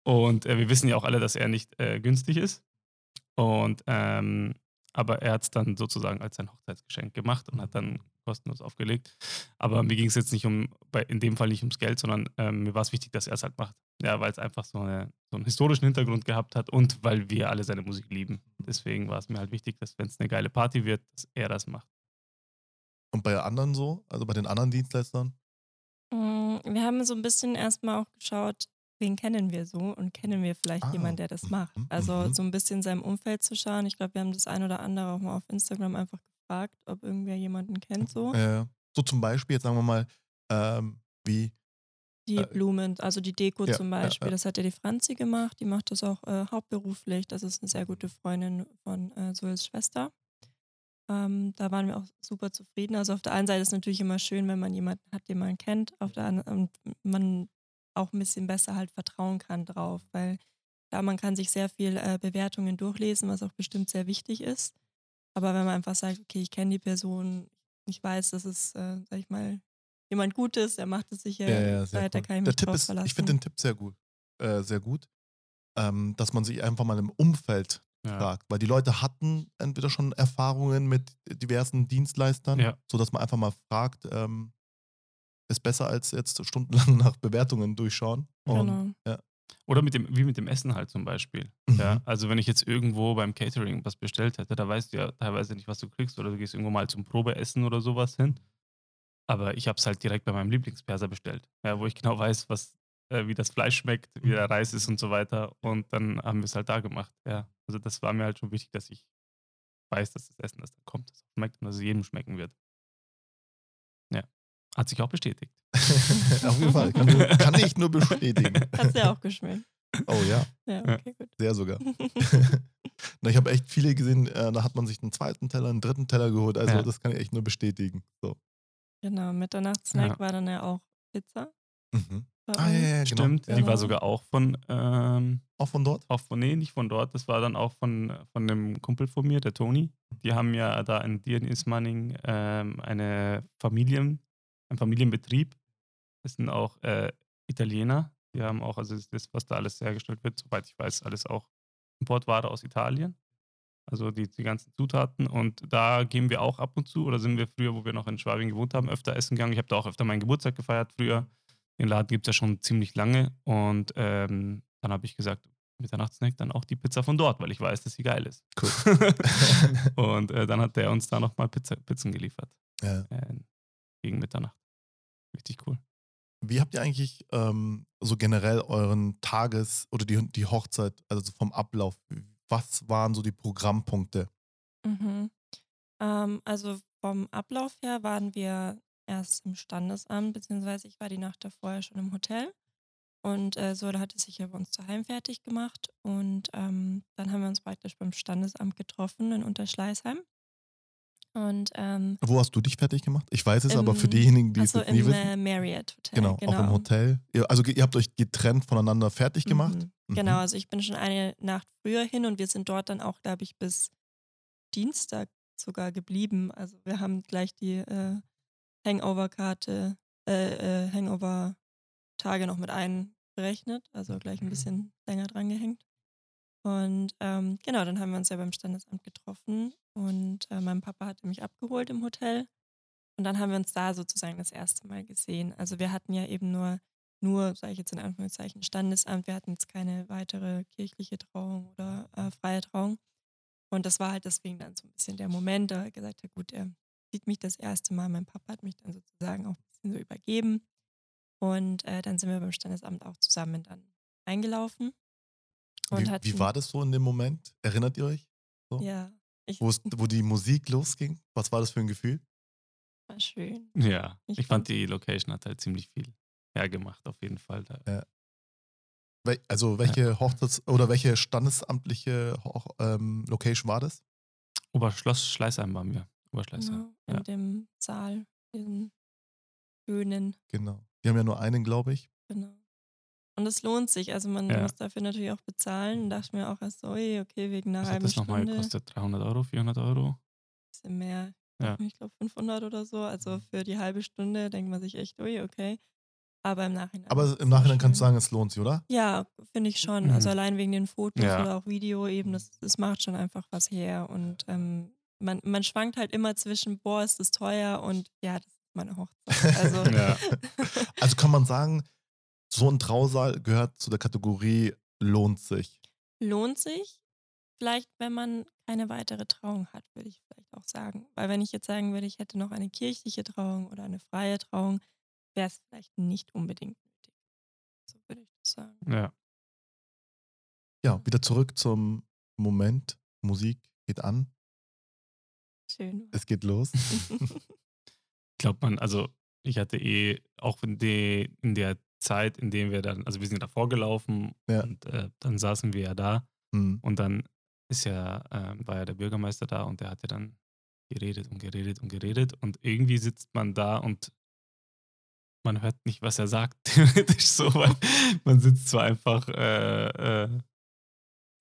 Und äh, wir wissen ja auch alle, dass er nicht äh, günstig ist. Und ähm, aber er hat es dann sozusagen als sein Hochzeitsgeschenk gemacht und hat dann kostenlos aufgelegt. Aber mir ging es jetzt nicht um, bei, in dem Fall nicht ums Geld, sondern ähm, mir war es wichtig, dass er es halt macht. Ja, weil es einfach so, eine, so einen historischen Hintergrund gehabt hat und weil wir alle seine Musik lieben. Deswegen war es mir halt wichtig, dass wenn es eine geile Party wird, dass er das macht. Und bei anderen so, also bei den anderen Dienstleistern? Mm, Wir haben so ein bisschen erstmal auch geschaut, wen kennen wir so und kennen wir vielleicht Ah, jemanden, der das macht. mhm, Also mhm. so ein bisschen seinem Umfeld zu schauen. Ich glaube, wir haben das ein oder andere auch mal auf Instagram einfach gefragt, ob irgendwer jemanden kennt so. Äh, so zum Beispiel, jetzt sagen wir mal, ähm, wie, Die äh, Blumen, also die Deko ja, zum ja, Beispiel, ja. das hat ja die Franzi gemacht. Die macht das auch äh, hauptberuflich. Das ist eine sehr gute Freundin von äh, Soels Schwester. Ähm, da waren wir auch super zufrieden. Also auf der einen Seite ist es natürlich immer schön, wenn man jemanden hat, den man kennt. Auf der anderen und man auch ein bisschen besser halt vertrauen kann drauf, weil da man kann sich sehr viel äh, Bewertungen durchlesen, was auch bestimmt sehr wichtig ist. Aber wenn man einfach sagt, okay, ich kenne die Person, ich weiß, das ist, äh, sag ich mal, jemand Gutes, der macht es sicher, Ja, ja, sehr da cool. kann ich Der mich Tipp drauf ist, verlassen. ich finde den Tipp sehr gut. Äh, sehr gut. Ähm, dass man sich einfach mal im Umfeld Ja. fragt. Weil die Leute hatten entweder schon Erfahrungen mit diversen Dienstleistern, Ja. sodass man einfach mal fragt, ähm, ist besser als jetzt stundenlang nach Bewertungen durchschauen. Und, Genau. Oder mit dem, wie mit dem Essen halt zum Beispiel. Mhm. Ja, also wenn ich jetzt irgendwo beim Catering was bestellt hätte, da weißt du ja teilweise nicht, was du kriegst. Oder du gehst irgendwo mal zum Probeessen oder sowas hin. Aber ich habe es halt direkt bei meinem Lieblingsperser bestellt. Ja, wo ich genau weiß, was, äh, wie das Fleisch schmeckt, wie der Reis ist und so weiter. Und dann haben wir es halt da gemacht. Ja, also das war mir halt schon wichtig, dass ich weiß, dass das Essen, das da kommt, das schmeckt und dass es jedem schmecken wird. Ja, hat sich auch bestätigt. Auf jeden Fall. Kann, kann ich nur bestätigen. Hat's ja auch geschmeckt. Oh ja, Ja, okay, gut. sehr sogar. Na, ich habe echt viele gesehen, äh, da hat man sich einen zweiten Teller, einen dritten Teller geholt. Also Ja. das kann ich echt nur bestätigen. So. genau, Mitternachtssnack Ja. war dann ja auch Pizza. Mhm. Ah, ja, ja, ja, genau. Stimmt, Ja. die war sogar auch von, ähm, Auch von dort? auch von, nee, nicht von dort, das war dann auch von, von einem Kumpel von mir, der Toni. Die haben ja da in Dir in Ismaning ähm, eine Familien, einen Familienbetrieb. Das sind auch äh, Italiener. Die haben auch, also das, das, was da alles hergestellt wird, soweit ich weiß, alles auch Importware aus Italien. Also die, die ganzen Zutaten. Und da gehen wir auch ab und zu, oder sind wir früher, wo wir noch in Schwabing gewohnt haben, öfter essen gegangen. Ich habe da auch öfter meinen Geburtstag gefeiert früher. Den Laden gibt es ja schon ziemlich lange. Und ähm, dann habe ich gesagt, Mitternachtssnack, dann auch die Pizza von dort, weil ich weiß, dass sie geil ist. Cool. und äh, dann hat der uns da nochmal Pizza, Pizzen geliefert. Ja. Äh, gegen Mitternacht. Richtig cool. Wie habt ihr eigentlich ähm, so generell euren Tages- oder die, die Hochzeit, also so vom Ablauf, was waren so die Programmpunkte? Mhm. Ähm, also vom Ablauf her waren wir erst im Standesamt, beziehungsweise ich war die Nacht davor ja schon im Hotel. Und äh, so, da hatte sich ja bei uns daheim fertig gemacht. Und ähm, dann haben wir uns praktisch beim Standesamt getroffen in Unterschleißheim. Und ähm, Wo hast du dich fertig gemacht? Ich weiß es, aber für Im- diejenigen, die es also jetzt nie im wissen. äh, Marriott Hotel. genau, auch im Hotel. Ihr, also ihr habt euch getrennt voneinander fertig gemacht. Mhm. Mhm. Genau, also ich bin schon eine Nacht früher hin und wir sind dort dann auch, glaube ich, bis Dienstag sogar geblieben. Also wir haben gleich die äh, Hangover-Karte, äh, äh, Hangover-Tage noch mit einberechnet, also gleich ein bisschen länger dran gehängt. Und ähm, genau, dann haben wir uns ja beim Standesamt getroffen und äh, mein Papa hatte mich abgeholt im Hotel. Und dann haben wir uns da sozusagen das erste Mal gesehen. Also wir hatten ja eben nur nur, sage ich jetzt in Anführungszeichen, Standesamt. Wir hatten jetzt keine weitere kirchliche Trauung oder äh, freie Trauung. Und das war halt deswegen dann so ein bisschen der Moment, da er gesagt hat, gut, er sieht mich das erste Mal. Mein Papa hat mich dann sozusagen auch ein bisschen so übergeben. Und äh, dann sind wir beim Standesamt auch zusammen dann eingelaufen. Wie, wie, war das so in dem Moment? Erinnert ihr euch? So? Ja. Wo die Musik losging? Was war das für ein Gefühl? War schön. Ja, ich, ich fand die Location hat halt ziemlich viel hergemacht, auf jeden Fall. Ja. Also welche Hochzeits- oder welche standesamtliche Hoch ähm, Location war das? Oberschloss Schleißheim waren wir. Oberschleißheim. Genau, in ja. dem Saal, diesen schönen. Genau. Die haben ja nur einen, glaube ich. Genau. Und es lohnt sich. Also man Ja. muss dafür natürlich auch bezahlen. Und dachte mir auch erst so, ui, okay, wegen einer Was hat halben das nochmal Stunde. gekostet? 300 Euro, 400 Euro? bisschen mehr. Ja. Ich glaube 500 oder so. Also für die halbe Stunde denkt man sich echt, ui, okay. Aber im Nachhinein. Aber es im Nachhinein kannst du sagen, es lohnt sich, oder? Ja, finde ich schon. Also Mhm. allein wegen den Fotos Ja. oder auch Video eben, das, das macht schon einfach was her. Und ähm, man, man schwankt halt immer zwischen, boah, ist das teuer und ja, das ist meine Hochzeit. Also Ja. Also kann man sagen, so ein Trausaal gehört zu der Kategorie lohnt sich. lohnt sich. Vielleicht, wenn man keine weitere Trauung hat, würde ich vielleicht auch sagen. Weil wenn ich jetzt sagen würde, ich hätte noch eine kirchliche Trauung oder eine freie Trauung, wäre es vielleicht nicht unbedingt nötig. So würde ich das sagen. ja. Ja, wieder zurück zum Moment. Musik geht an, Schön. es geht los. Ich glaube, man, also ich hatte eh auch in, de, in der Zeit, in der wir dann, also wir sind ja davor gelaufen Ja. und äh, dann saßen wir ja da Hm. und dann ist ja, ähm, war ja der Bürgermeister da und der hat ja dann geredet und geredet und geredet und irgendwie sitzt man da und man hört nicht, was er sagt, theoretisch so, weil man sitzt zwar einfach, äh, äh,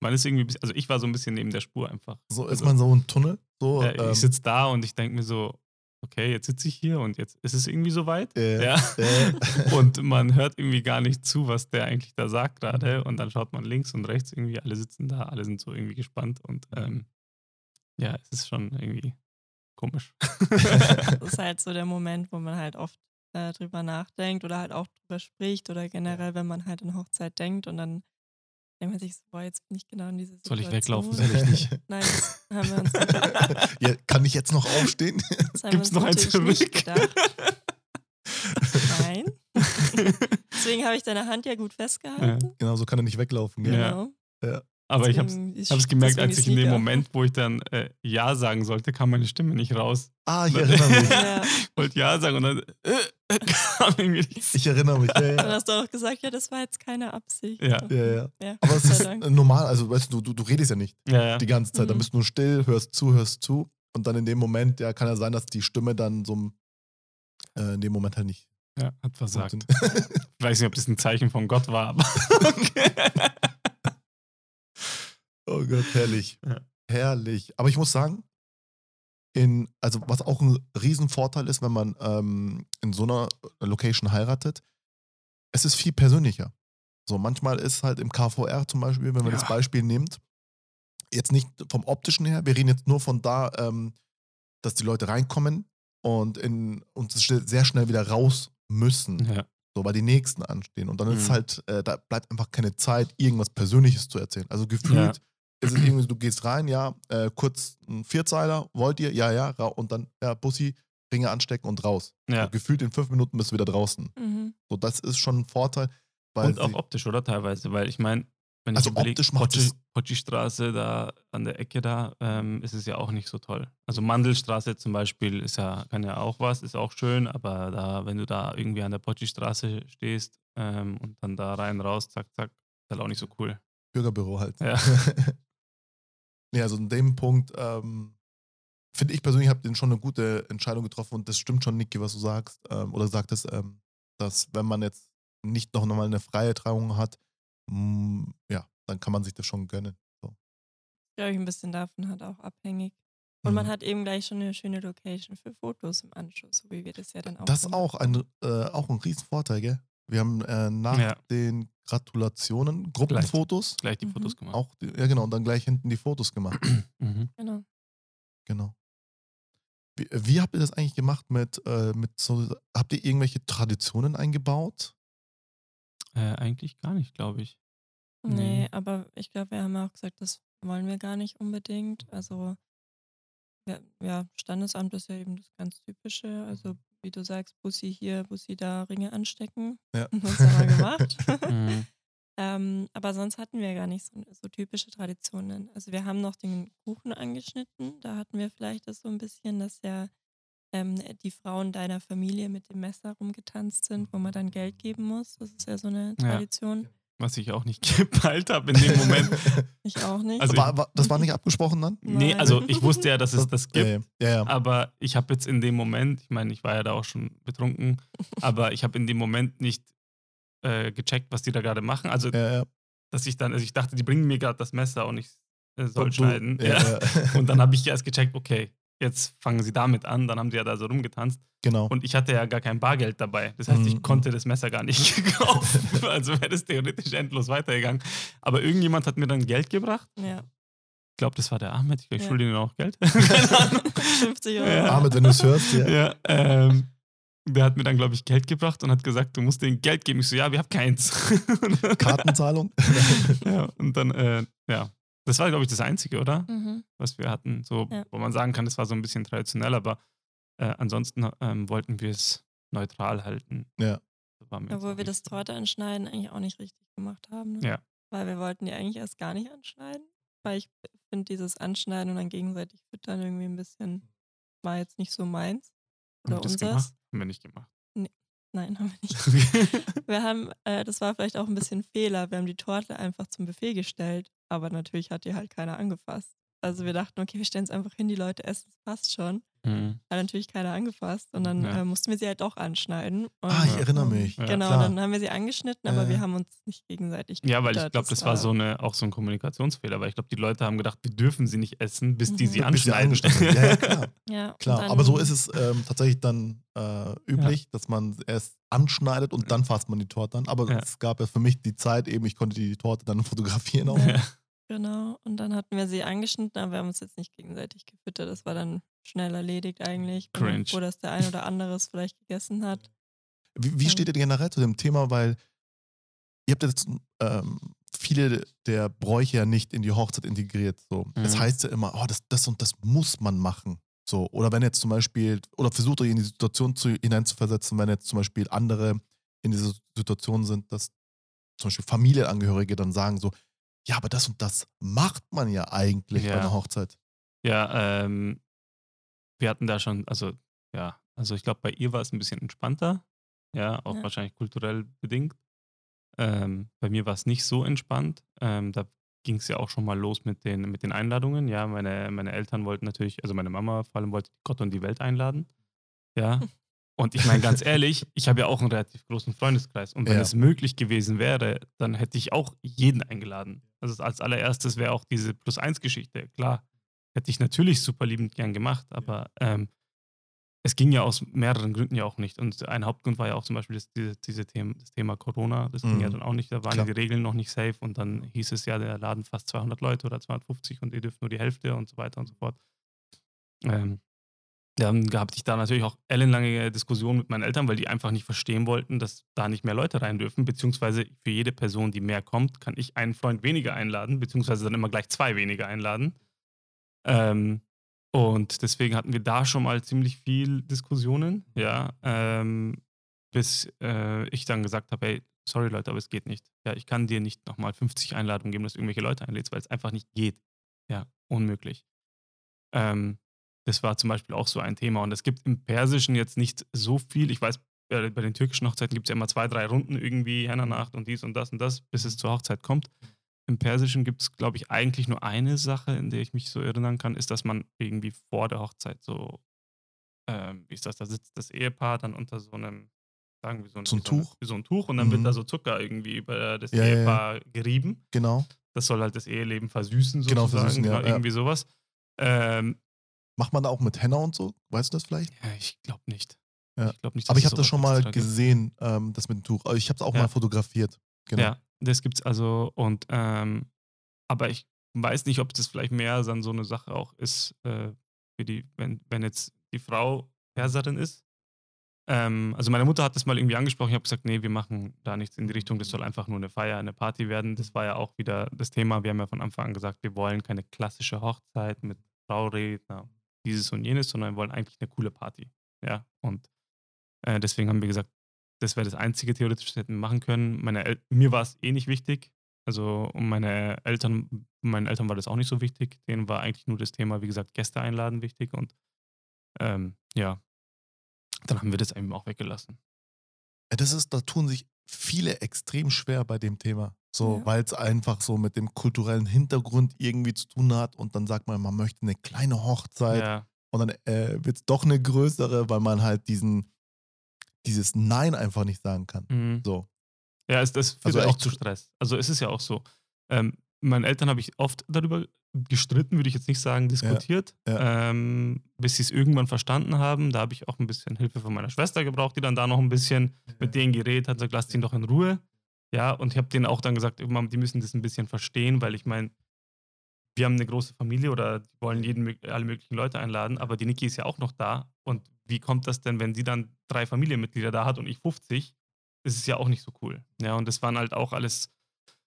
man ist irgendwie, bisschen- also ich war so ein bisschen neben der Spur einfach. So ist Also, man so ein Tunnel. So, äh, ähm, ich sitze da und ich denke mir so, okay, jetzt sitze ich hier und jetzt ist es irgendwie soweit. äh, Ja. äh, Und man hört irgendwie gar nicht zu, was der eigentlich da sagt gerade. Und dann schaut man links und rechts irgendwie, alle sitzen da, alle sind so irgendwie gespannt. Und ähm, ja, es ist schon irgendwie komisch. Das ist halt so der Moment, wo man halt oft äh, drüber nachdenkt oder halt auch drüber spricht oder generell, wenn man halt an Hochzeit denkt und dann denkt man sich so, boah, jetzt bin ich genau in dieser Soll Situation. ich weglaufen? Soll ich nicht? Nein, das haben wir uns, das ja, kann ich jetzt noch aufstehen? Gibt's uns noch nicht zurück? Nein. Deswegen habe ich deine Hand ja gut festgehalten. genau, so kann er nicht weglaufen. Gell? Ja. Genau. Aber ich habe es gemerkt, als ich in dem. Moment, wo ich dann äh, Ja sagen sollte, kam meine Stimme nicht raus. Ah, ich erinnere mich. Ja. Ich wollte Ja sagen und dann äh, kam irgendwie nichts. Ich erinnere mich. Ja, Dann ja. hast du auch gesagt, ja, das war jetzt keine Absicht. Ja. Ja, ja. ja Aber es ist Dank. normal, also weißt du, du, du redest ja nicht Ja, ja. die ganze Zeit. Dann Mhm. bist du nur still, hörst zu, hörst zu. Und dann in dem Moment, ja, kann ja sein, dass die Stimme dann so äh, in dem Moment halt nicht ja, hat versagt. Ich weiß nicht, ob das ein Zeichen von Gott war, aber okay. Oh Gott, herrlich. Ja. Herrlich. Aber ich muss sagen, in, also was auch ein Riesenvorteil ist, wenn man ähm, in so einer Location heiratet, es ist viel persönlicher. So, manchmal ist halt im KVR zum Beispiel, wenn man Ja. das Beispiel nimmt, jetzt nicht vom optischen her, wir reden jetzt nur von da, ähm, dass die Leute reinkommen und, in, und sehr schnell wieder raus müssen. Ja. So, weil die nächsten anstehen. Und dann ist Mhm. halt, äh, da bleibt einfach keine Zeit, irgendwas Persönliches zu erzählen. Also gefühlt ist es irgendwie du gehst rein, ja, äh, kurz ein Vierzeiler, wollt ihr? Ja, ja, und dann, ja, Bussi, Ringe anstecken und raus. Ja. So, gefühlt in fünf Minuten bist du wieder draußen. Mhm. So, das ist schon ein Vorteil. Weil Und auch optisch, oder? Teilweise, weil ich meine, wenn Also ich überlege, optisch macht es- Potschi-Straße da an der Ecke da, ähm, ist es ja auch nicht so toll. Also Mandelstraße zum Beispiel ist ja, kann ja auch was, ist auch schön, aber da, wenn du da irgendwie an der Potschi-Straße stehst ähm, und dann da rein, raus, zack, zack, ist halt auch nicht so cool. Bürgerbüro halt. Ja. nee, also in dem Punkt ähm, finde ich persönlich, habe den schon eine gute Entscheidung getroffen und das stimmt schon, Niki, was du sagst. Ähm, oder sagtest, ähm, dass wenn man jetzt nicht noch mal eine freie Trauung hat, mh, ja, dann kann man sich das schon gönnen. So. glaube ich, ein bisschen davon hat auch abhängig. Und man Mhm. hat eben gleich schon eine schöne Location für Fotos im Anschluss, so wie wir das ja dann auch Das ist auch ein, äh, auch ein Riesenvorteil, gell? Wir haben äh, nach Ja. den Gratulationen Gruppenfotos. Gleich die Mhm. Fotos gemacht. Auch, die, ja genau, und dann gleich hinten die Fotos gemacht. Mhm. Genau. Genau. Wie, wie habt ihr das eigentlich gemacht mit, äh, mit so, habt ihr irgendwelche Traditionen eingebaut? Äh, eigentlich gar nicht, glaube ich. Nee, Nee. aber ich glaube, wir haben ja auch gesagt, das wollen wir gar nicht unbedingt. Also ja, ja, Standesamt ist ja eben das ganz Typische. Also wie du sagst, Bussi hier, Bussi da, Ringe anstecken. Ja. Das haben wir gemacht. Mhm. ähm, aber sonst hatten wir gar nicht so, so typische Traditionen. Also wir haben noch den Kuchen angeschnitten. Da hatten wir vielleicht das so ein bisschen, dass ja ähm, die Frauen deiner Familie mit dem Messer rumgetanzt sind, wo man dann Geld geben muss. Das ist ja so eine Ja. Was ich auch nicht gepeilt habe in dem Moment. Ich auch nicht. Also war, war, das war nicht abgesprochen dann? nee, Nein. also ich wusste ja, dass es das gibt. Ja, ja, ja. Aber ich habe jetzt in dem Moment, ich meine, ich war ja da auch schon betrunken, aber ich habe in dem Moment nicht äh, gecheckt, was die da gerade machen. Also, ja, ja. dass ich dann, also ich dachte, die bringen mir gerade das Messer und ich äh, soll Du- schneiden. Ja, Ja. ja. Und dann habe ich erst gecheckt, okay, jetzt fangen sie damit an. Dann haben sie ja da so rumgetanzt. Genau. Und ich hatte ja gar kein Bargeld dabei. Das heißt, Mhm. ich konnte das Messer gar nicht kaufen. Also wäre das theoretisch endlos weitergegangen. Aber irgendjemand hat mir dann Geld gebracht. ja, Ich glaube, das war der Ahmed. Ich, ich Ja. schulde ihnen auch Geld. Keine Ahnung. 50 Euro. Ja. Ahmed, wenn du es hörst, ja. Ja, ähm, der hat mir dann, glaube ich, Geld gebracht und hat gesagt, du musst denen Geld geben. Ich so, ja, wir haben keins. Kartenzahlung. ja, und dann, äh, ja. Das war, glaube ich, das Einzige, oder? Mhm. Was wir hatten. So, Ja. wo man sagen kann, das war so ein bisschen traditionell, aber äh, ansonsten ähm, wollten wir es neutral halten. Ja. Obwohl wir das. Torte anschneiden eigentlich auch nicht richtig gemacht haben. Ne? Ja. Weil wir wollten die eigentlich erst gar nicht anschneiden. Weil ich finde, dieses Anschneiden und dann gegenseitig füttern irgendwie ein bisschen war jetzt nicht so meins. Haben Oder wir das unseres. gemacht? Haben wir nicht gemacht. Nein, haben wir nicht. Wir haben, äh, das war vielleicht auch ein bisschen Fehler. Wir haben die Torte einfach zum Buffet gestellt, aber natürlich hat die halt keiner angefasst. Also wir dachten, okay, wir stellen es einfach hin, die Leute essen, es passt schon. Mhm. Hat natürlich keiner angefasst und dann Ja. äh, mussten wir sie halt doch anschneiden. Und, Ah, ich erinnere mich. Ja, Genau, klar. dann haben wir sie angeschnitten, aber Äh. wir haben uns nicht gegenseitig Ja, weil ich glaube, das war so eine, auch so ein Kommunikationsfehler, weil ich glaube, die Leute haben gedacht, wir dürfen sie nicht essen, bis die Mhm. sie Bis sie anschneiden. Ja, ja, klar. Ja, klar. dann- Aber so ist es ähm, tatsächlich dann äh, üblich, dass man erst anschneidet und dann fasst man die Torte an. Aber Ja. es gab ja für mich die Zeit eben, ich konnte die Torte dann fotografieren auch. Genau, und dann hatten wir sie angeschnitten, aber wir haben uns jetzt nicht gegenseitig gefüttert. Das war dann schnell erledigt eigentlich. Bin Cringe. froh, dass der ein oder andere es vielleicht gegessen hat. Wie, wie steht ihr generell zu dem Thema? Weil ihr habt jetzt ähm, viele der Bräuche ja nicht in die Hochzeit integriert. So. Es Mhm. heißt ja immer, oh, das, das und das muss man machen. So. Oder wenn jetzt zum Beispiel, oder versucht euch in die Situation zu, hineinzuversetzen, wenn jetzt zum Beispiel andere in dieser Situation sind, dass zum Beispiel Familienangehörige dann sagen so, ja, aber das und das macht man ja eigentlich bei Ja. einer Hochzeit. Ja, ähm, wir hatten da schon, also ja, also ich glaube, bei ihr war es ein bisschen entspannter, ja, auch Ja. wahrscheinlich kulturell bedingt. Ähm, bei mir war es nicht so entspannt. Ähm, da ging es ja auch schon mal los mit den, mit den Einladungen. Ja, meine, meine Eltern wollten natürlich, also meine Mama vor allem wollte Gott und die Welt einladen. Ja. Und ich meine, ganz ehrlich, ich habe ja auch einen relativ großen Freundeskreis. Und wenn Ja. es möglich gewesen wäre, dann hätte ich auch jeden eingeladen. Also als allererstes wäre auch diese Plus-1-Geschichte. Klar, hätte ich natürlich super liebend gern gemacht, aber ähm, es ging ja aus mehreren Gründen ja auch nicht. Und ein Hauptgrund war ja auch zum Beispiel das, diese, diese Thema, das Thema Corona. Das ging ja Mhm. dann auch nicht. Da waren Klar. die Regeln noch nicht safe. Und dann hieß es ja, der Laden fast 200 Leute oder 250 und ihr dürft nur die Hälfte und so weiter und so fort. Ähm, dann gab ich da natürlich auch ellenlange Diskussionen mit meinen Eltern, weil die einfach nicht verstehen wollten, dass da nicht mehr Leute rein dürfen. Beziehungsweise für jede Person, die mehr kommt, kann ich einen Freund weniger einladen, beziehungsweise dann immer gleich zwei weniger einladen. Ähm, und deswegen hatten wir da schon mal ziemlich viel Diskussionen, ja, ähm, bis äh, ich dann gesagt habe, hey, sorry Leute, aber es geht nicht. Ja, ich kann dir nicht nochmal 50 Einladungen geben, dass du irgendwelche Leute einlädst, weil es einfach nicht geht. Ja, unmöglich. Ähm, das war zum Beispiel auch so ein Thema. Und es gibt im Persischen jetzt nicht so viel. Ich weiß, bei den türkischen Hochzeiten gibt es ja immer zwei, drei Runden irgendwie, Henna-Nacht und dies und das und das, bis es zur Hochzeit kommt. Im Persischen gibt es, glaube ich, eigentlich nur eine Sache, in der ich mich so erinnern kann, ist, dass man irgendwie vor der Hochzeit so, ähm, wie ist das, da sitzt das Ehepaar dann unter so einem, sagen wir so ein, So ein Tuch? wie so ein Tuch und dann wird Mhm. da so Zucker irgendwie über das Ja, ja, ja. Ehepaar gerieben. Genau. Das soll halt das Eheleben versüßen, Genau, sozusagen. versüßen, ja, ja. irgendwie sowas. Ähm, Macht man da auch mit Henna und so? Weißt du das vielleicht? ja, ich glaube nicht. Ja. Ich glaube nicht, Aber ich habe das schon mal gesehen, ähm, das mit dem Tuch. Also Ich habe es auch Ja. mal fotografiert. Genau. Ja, das gibt's also und ähm, aber ich weiß nicht, ob das vielleicht mehr dann so eine Sache auch ist, äh, für die, wenn, wenn jetzt die Frau Perserin ist, ähm, also meine Mutter hat das mal irgendwie angesprochen. Ich habe gesagt, nee, wir machen da nichts in die Richtung. Das soll einfach nur eine Feier, eine Party werden. Das war ja auch wieder das Thema. Wir haben ja von Anfang an gesagt, wir wollen keine klassische Hochzeit mit Trauredner, dieses und jenes, sondern wir wollen eigentlich eine coole Party. Ja, und äh, deswegen haben wir gesagt, das wäre das einzige theoretisch, was wir hätten machen können. Meine El mir war es eh nicht wichtig. Also um meine Eltern, meinen Eltern war das auch nicht so wichtig. Denen war eigentlich nur das Thema, wie gesagt, Gäste einladen wichtig. Und ähm, ja, dann haben wir das eben auch weggelassen. Das ist, da tun sich viele extrem schwer bei dem Thema. So, Ja. weil es einfach so mit dem kulturellen Hintergrund irgendwie zu tun hat und dann sagt man, man möchte eine kleine Hochzeit Ja, und dann äh, wird es doch eine größere, weil man halt diesen, dieses Nein einfach nicht sagen kann. mhm. So. ja es, das führt Also ja auch zu Stress. Also es ist ja auch so. Ähm, meinen Eltern habe ich oft darüber gestritten, würde ich jetzt nicht sagen, diskutiert, ja. Ähm, bis sie es irgendwann verstanden haben. Da habe ich auch ein bisschen Hilfe von meiner Schwester gebraucht, die dann da noch ein bisschen mit denen geredet hat, sagt, lasst ihn doch in Ruhe. Ja, und ich habe denen auch dann gesagt, die müssen das ein bisschen verstehen, weil ich meine, wir haben eine große Familie oder die wollen jeden, alle möglichen Leute einladen, aber die Niki ist ja auch noch da. Und wie kommt das denn, wenn sie dann drei Familienmitglieder da hat und ich 50? Das ist ja auch nicht so cool. Ja, und das waren halt auch alles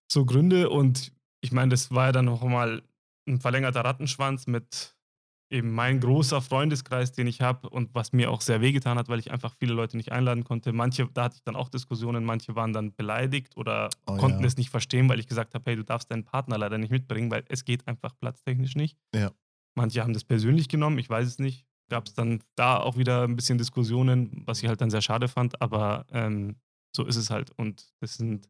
so Gründe und ich meine, das war ja dann noch mal ein verlängerter Rattenschwanz mit eben mein großer Freundeskreis, den ich habe und was mir auch sehr wehgetan hat, weil ich einfach viele Leute nicht einladen konnte. Manche, da hatte ich dann auch Diskussionen, manche waren dann beleidigt oder Oh konnten ja. es nicht verstehen, weil ich gesagt habe, hey, du darfst deinen Partner leider nicht mitbringen, weil es geht einfach platztechnisch nicht. Ja. Manche haben das persönlich genommen, ich weiß es nicht. Gab es dann da auch wieder ein bisschen Diskussionen, was ich halt dann sehr schade fand, aber ähm, so ist es halt. Und das sind,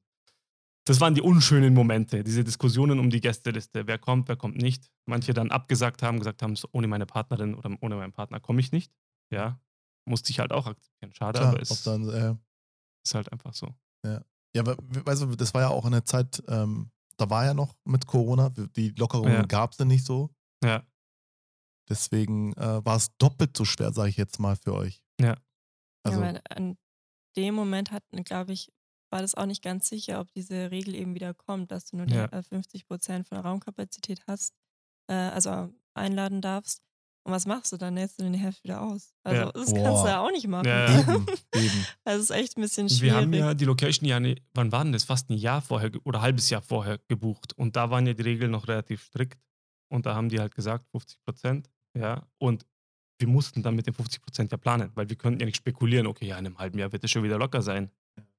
das waren die unschönen Momente, diese Diskussionen um die Gästeliste. Wer kommt, wer kommt nicht. Manche dann abgesagt haben, gesagt haben, so, ohne meine Partnerin oder ohne meinen Partner komme ich nicht. Ja, musste ich halt auch akzeptieren. Schade, Klar, aber es dann, äh, ist halt einfach so. ja, aber weißt du, das war ja auch eine Zeit, ähm, da war ja noch mit Corona, die Lockerungen Ja. gab es ja nicht so. Ja, Deswegen äh, war es doppelt so schwer, sage ich jetzt mal, für euch. Ja. Also, ja, weil an dem Moment hatten, glaube ich, war das auch nicht ganz sicher, ob diese Regel eben wieder kommt, dass du nur die, Ja. äh, 50 Prozent von der Raumkapazität hast, äh, also einladen darfst. Und was machst du dann? Lädst du den Heft wieder aus? Also, Ja. das kannst Boah. du ja auch nicht machen. Ja. eben, eben. Also, es ist echt ein bisschen wir schwierig. haben ja die Location ja, ne, wann war denn das? Fast ein Jahr vorher oder ein halbes Jahr vorher gebucht. Und da waren ja die Regeln noch relativ strikt. Und da haben die halt gesagt, 50 Prozent. Ja, und wir mussten dann mit den 50 Prozent ja planen, weil wir könnten ja nicht spekulieren, okay, ja, in einem halben Jahr wird es schon wieder locker sein.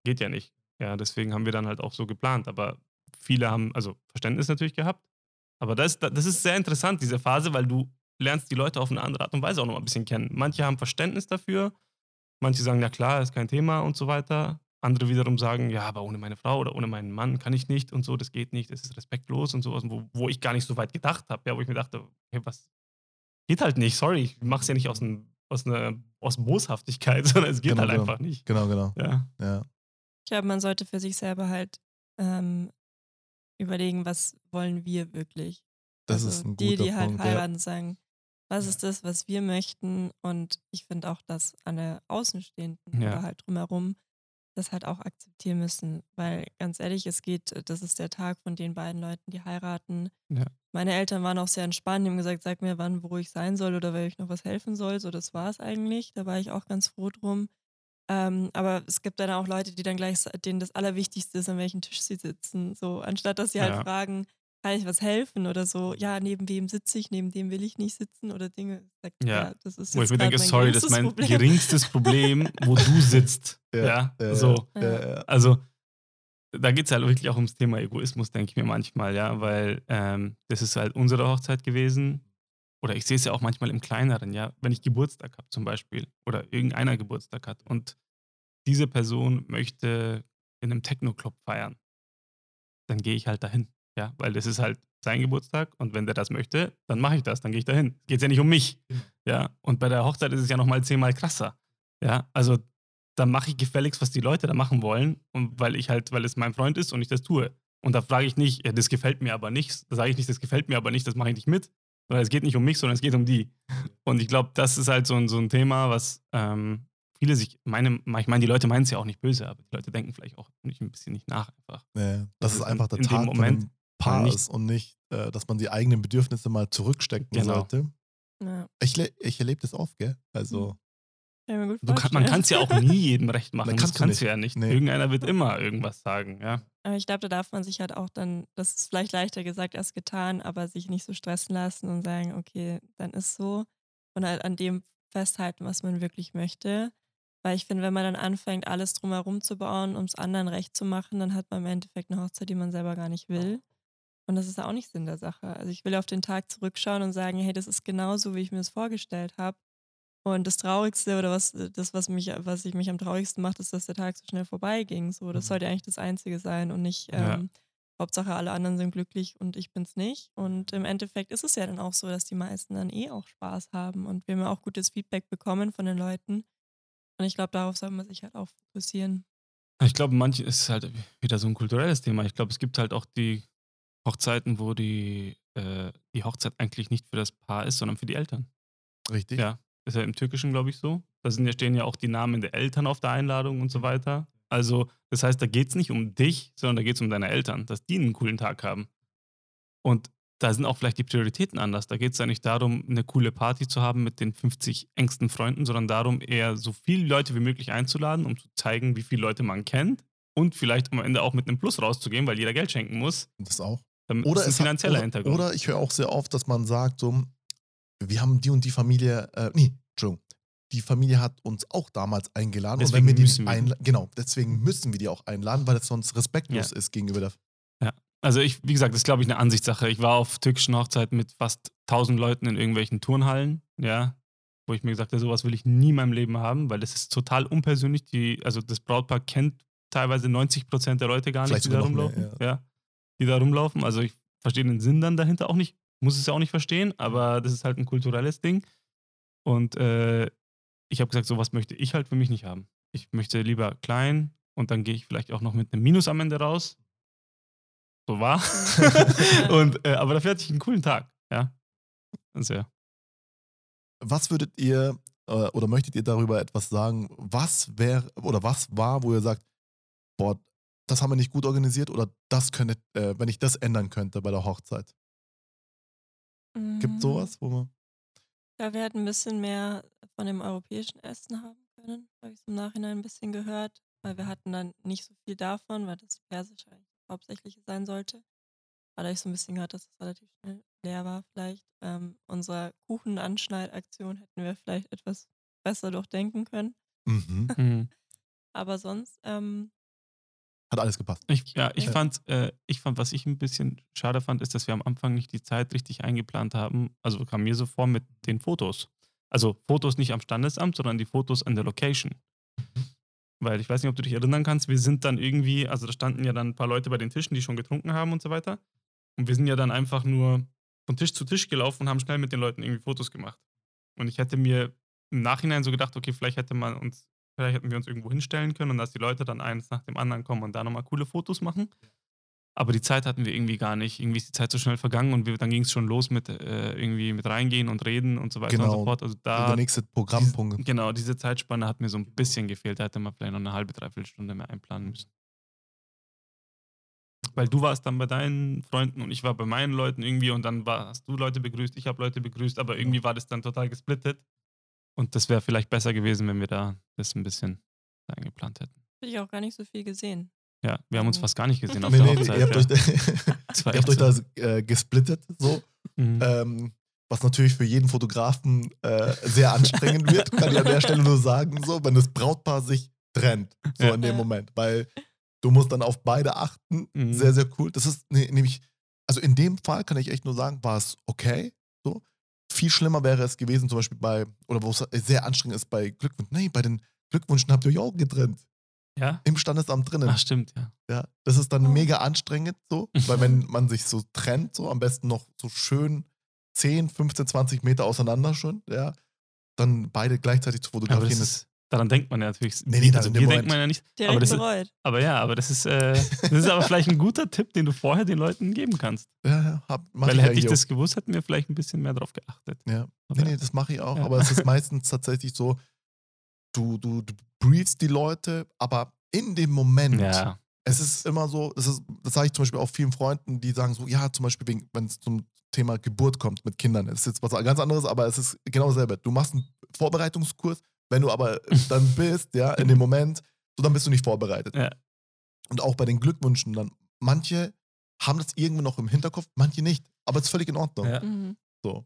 Geht ja nicht. Ja, deswegen haben wir dann halt auch so geplant. Aber viele haben, also Verständnis natürlich gehabt. Aber das, das ist sehr interessant, diese Phase, weil du lernst die Leute auf eine andere Art und Weise auch noch mal ein bisschen kennen. Manche haben Verständnis dafür, manche sagen, ja klar, ist kein Thema und so weiter. Andere wiederum sagen, ja, aber ohne meine Frau oder ohne meinen Mann kann ich nicht und so, das geht nicht, das ist respektlos und sowas, wo, wo ich gar nicht so weit gedacht habe, ja, wo ich mir dachte, hey, was geht halt nicht, sorry, ich mach's ja nicht aus, ein, aus, einer, aus Boshaftigkeit, sondern es geht Genau, halt genau. einfach nicht. Genau, genau. Ja, Ja. Ich glaube, man sollte für sich selber halt ähm, überlegen, was wollen wir wirklich. Das also ist ein die, guter die halt Punkt. Ja. heiraten, sagen, was ist das, was wir möchten? Und ich finde auch, dass alle Außenstehenden Ja. oder halt drumherum das halt auch akzeptieren müssen. Weil ganz ehrlich, es geht, das ist der Tag von den beiden Leuten, die heiraten. Ja. Meine Eltern waren auch sehr entspannt, die haben gesagt, sag mir wann, wo ich sein soll oder wenn ich noch was helfen soll. So, das war es eigentlich. Da war ich auch ganz froh drum. Ähm, aber es gibt dann auch Leute, die dann gleich, denen das Allerwichtigste ist, an welchem Tisch sie sitzen. So, anstatt dass sie halt Ja. fragen, kann ich was helfen oder so, ja, neben wem sitze ich, neben dem will ich nicht sitzen oder Dinge. Sagt, Ja. das ist wo ich jetzt mir denke, mein sorry, das ist geringstes mein Problem. geringstes Problem, wo du sitzt. Ja, Ja, ja, so. Ja. Ja, ja. Also, da geht es halt wirklich auch ums Thema Egoismus, denke ich mir manchmal, ja, weil ähm, das ist halt unsere Hochzeit gewesen. Oder ich sehe es ja auch manchmal im Kleineren, ja, wenn ich Geburtstag habe zum Beispiel oder irgendeiner Geburtstag hat und diese Person möchte in einem Techno-Club feiern, dann gehe ich halt dahin, ja, weil das ist halt sein Geburtstag und wenn der das möchte, dann mache ich das, dann gehe ich dahin. Geht ja nicht um mich, ja, und bei der Hochzeit ist es ja nochmal zehnmal krasser, ja, also dann mache ich gefälligst, was die Leute da machen wollen, und weil ich halt, weil es mein Freund ist und ich das tue. Und da frage ich nicht, ja, das gefällt mir aber nicht, da sage ich nicht, das gefällt mir aber nicht, das mache ich nicht mit, weil es geht nicht um mich, sondern es geht um die. Und ich glaube, das ist halt so ein, so ein Thema, was ähm, viele sich, meine, ich meine, die Leute meinen es ja auch nicht böse, aber die Leute denken vielleicht auch nicht ein bisschen nicht nach einfach. Ja, Das das ist einfach der in dem Tag Moment von dem Paar nicht- ist und nicht, äh, dass man die eigenen Bedürfnisse mal zurückstecken Genau. sollte. Ja. Ich, ich erlebe das oft, gell? Also, Du kann, man kann es ja auch nie jedem recht machen. Nein, das kannst du kannst du nicht. ja nicht. Nee. Irgendeiner wird immer irgendwas sagen, ja. Aber ich glaube, da darf man sich halt auch dann, das ist vielleicht leichter gesagt als getan, aber sich nicht so stressen lassen und sagen, okay, dann ist so. Und halt an dem festhalten, was man wirklich möchte. Weil ich finde, wenn man dann anfängt, alles drumherum zu bauen, um es anderen recht zu machen, dann hat man im Endeffekt eine Hochzeit, die man selber gar nicht will. Und das ist auch nicht Sinn der Sache. Also ich will auf den Tag zurückschauen und sagen, hey, das ist genauso, wie ich mir das vorgestellt habe. Und das Traurigste oder was, das, was mich, was ich mich am traurigsten macht, ist, dass der Tag so schnell vorbeiging. So, das Mhm. sollte eigentlich das Einzige sein und nicht Ja. ähm, Hauptsache alle anderen sind glücklich und ich bin's nicht. Und im Endeffekt ist es ja dann auch so, dass die meisten dann eh auch Spaß haben und wir haben ja auch gutes Feedback bekommen von den Leuten. Und ich glaube, darauf soll man sich halt auch fokussieren. Ich glaube, manche ist halt wieder so ein kulturelles Thema. Ich glaube, es gibt halt auch die Hochzeiten, wo die, äh, die Hochzeit eigentlich nicht für das Paar ist, sondern für die Eltern. Richtig? Ja, ist ja im Türkischen, glaube ich, so. Da sind ja, stehen ja auch die Namen der Eltern auf der Einladung und so weiter. Also, das heißt, da geht es nicht um dich, sondern da geht es um deine Eltern, dass die einen coolen Tag haben. Und da sind auch vielleicht die Prioritäten anders. Da geht es ja nicht darum, eine coole Party zu haben mit den 50 engsten Freunden, sondern darum, eher so viele Leute wie möglich einzuladen, um zu zeigen, wie viele Leute man kennt und vielleicht am Ende auch mit einem Plus rauszugehen, weil jeder Geld schenken muss. Das auch. Damit Oder ist ein es hat- finanzieller oder, Hintergrund. Oder ich höre auch sehr oft, dass man sagt, so, wir haben die und die Familie, äh, nee, Entschuldigung, die Familie hat uns auch damals eingeladen. Deswegen und wenn wir die müssen wir. einla- Genau, deswegen müssen wir die auch einladen, weil es sonst respektlos ist gegenüber der. Also ich, wie gesagt, das ist glaube ich eine Ansichtssache. Ich war auf türkischen Hochzeiten mit fast 1000 Leuten in irgendwelchen Turnhallen, ja, wo ich mir gesagt habe, sowas will ich nie in meinem Leben haben, weil das ist total unpersönlich. Die, also das Brautpaar kennt teilweise 90 Prozent der Leute gar nicht, Vielleicht die da rumlaufen. mehr, ja. die da rumlaufen. Also ich verstehe den Sinn dann dahinter auch nicht, muss es ja auch nicht verstehen, aber das ist halt ein kulturelles Ding. Und äh, ich habe gesagt, sowas möchte ich halt für mich nicht haben. Ich möchte lieber klein und dann gehe ich vielleicht auch noch mit einem Minus am Ende raus. So war. und, äh, aber dafür hatte ich einen coolen Tag. Ja. Sehr. Was würdet ihr äh, oder möchtet ihr darüber etwas sagen? Was wäre oder was war, wo ihr sagt, boah, das haben wir nicht gut organisiert oder das könnte, äh, wenn ich das ändern könnte bei der Hochzeit? Gibt Mhm. sowas, wo man. Ja, wir hätten ein bisschen mehr von dem europäischen Essen haben können, habe ich im Nachhinein ein bisschen gehört, weil wir hatten dann nicht so viel davon, weil das Persische eigentlich das Hauptsächliche sein sollte. Aber da ich so ein bisschen gehört, dass es relativ schnell leer war, vielleicht ähm, unsere Kuchenanschneidaktion hätten wir vielleicht etwas besser durchdenken können. Mhm. Mhm. Aber sonst, ähm, Hat alles gepasst. Ich, ja, ich fand, äh, ich fand, was ich ein bisschen schade fand, ist, dass wir am Anfang nicht die Zeit richtig eingeplant haben. Also kam mir so vor mit den Fotos. Also Fotos nicht am Standesamt, sondern die Fotos an der Location. Weil ich weiß nicht, ob du dich erinnern kannst, wir sind dann irgendwie, also da standen ja dann ein paar Leute bei den Tischen, die schon getrunken haben und so weiter. Und wir sind ja dann einfach nur von Tisch zu Tisch gelaufen und haben schnell mit den Leuten irgendwie Fotos gemacht. Und ich hätte mir im Nachhinein so gedacht, okay, vielleicht hätte man uns, vielleicht hätten wir uns irgendwo hinstellen können und dass die Leute dann eins nach dem anderen kommen und da nochmal coole Fotos machen. Aber die Zeit hatten wir irgendwie gar nicht. Irgendwie ist die Zeit so schnell vergangen und wir, dann ging es schon los mit äh, irgendwie mit reingehen und reden und so weiter und Genau. so fort. Also Der da nächste Programmpunkt. Genau, diese Zeitspanne hat mir so ein bisschen gefehlt. Da hätte man vielleicht noch eine halbe, dreiviertel Stunde mehr einplanen müssen. Weil du warst dann bei deinen Freunden und ich war bei meinen Leuten irgendwie und dann war, hast du Leute begrüßt, ich habe Leute begrüßt, aber irgendwie war das dann total gesplittet. Und das wäre vielleicht besser gewesen, wenn wir da das ein bisschen eingeplant hätten. habe ich auch gar nicht so viel gesehen. Ja, wir haben uns Mhm. fast gar nicht gesehen auf Nee, der nee, nee, Hochzeit. ihr habt ja. euch, ihr habt euch so. da äh, gesplittet, so. Mhm. Ähm, was natürlich für jeden Fotografen äh, sehr anstrengend wird, kann ich an der Stelle nur sagen, so, wenn das Brautpaar sich trennt, so Ja. in dem Ja. Moment, weil du musst dann auf beide achten. Mhm. Sehr, sehr cool. Das ist ne, nämlich, also in dem Fall kann ich echt nur sagen, war es okay. So. Viel schlimmer wäre es gewesen, zum Beispiel bei, oder wo es sehr anstrengend ist bei Glückwünschen. Nee, bei den Glückwünschen habt ihr euch auch getrennt. ja? Im Standesamt drinnen. Ach, stimmt, ja. Ja, das ist dann Oh. mega anstrengend so, weil wenn man sich so trennt, so am besten noch so schön 10, 15, 20 Meter auseinander schon, ja, dann beide gleichzeitig zu fotografieren das ist. Ist, daran denkt man ja natürlich. Nee, nee, also dem denkt man ja nicht. Direkt Aber das ist, bereut. Aber ja, aber das ist, äh, das ist aber vielleicht ein guter Tipp, den du vorher den Leuten geben kannst. Ja, ja, hab, mach Weil ich hätte ich das gewusst, hätten wir vielleicht ein bisschen mehr drauf geachtet. auch. Ja. Aber Nee, nee, das mache ich auch, Ja. aber es ist meistens tatsächlich so, du, du, du briefst die Leute, aber in dem Moment, ja. es ist immer so, das, ist, das sage ich zum Beispiel auch vielen Freunden, die sagen so, ja, zum Beispiel, wenn es zum Thema Geburt kommt mit Kindern, das ist jetzt was ganz anderes, aber es ist genau dasselbe. Du machst einen Vorbereitungskurs Wenn du aber dann bist, ja, in dem Moment, so dann bist du nicht vorbereitet. Ja. Und auch bei den Glückwünschen dann, manche haben das irgendwo noch im Hinterkopf, manche nicht. Aber es ist völlig in Ordnung. Ja. Mhm. So.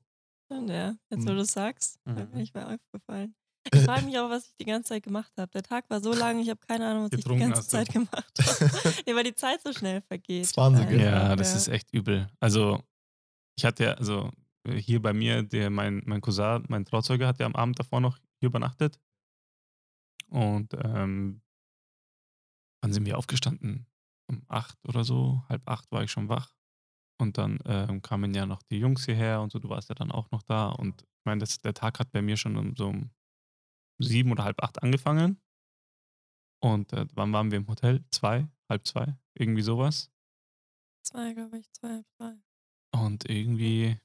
Und ja, jetzt wo Mhm. du es sagst, Mhm. bin ich mir aufgefallen. Äh. Ich frage mich auch, was ich die ganze Zeit gemacht habe. Der Tag war so lang, ich habe keine Ahnung, was ich die ganze du. Zeit gemacht habe. nee, weil die Zeit so schnell vergeht. Das ist Wahnsinn, Ja, das ist echt übel. Also, ich hatte ja, also hier bei mir, der, mein, mein Cousin, mein Trauzeuge, hat ja am Abend davor noch hier übernachtet. Und ähm, wann sind wir aufgestanden? Um acht oder so, halb acht war ich schon wach. Und dann ähm, kamen ja noch die Jungs hierher und so, du warst ja dann auch noch da. Und ich meine, das- der Tag hat bei mir schon um so um sieben oder halb acht angefangen. Und äh, wann waren wir im Hotel? Zwei, halb zwei, irgendwie sowas. Zwei, glaube ich, zwei, zwei. Und irgendwie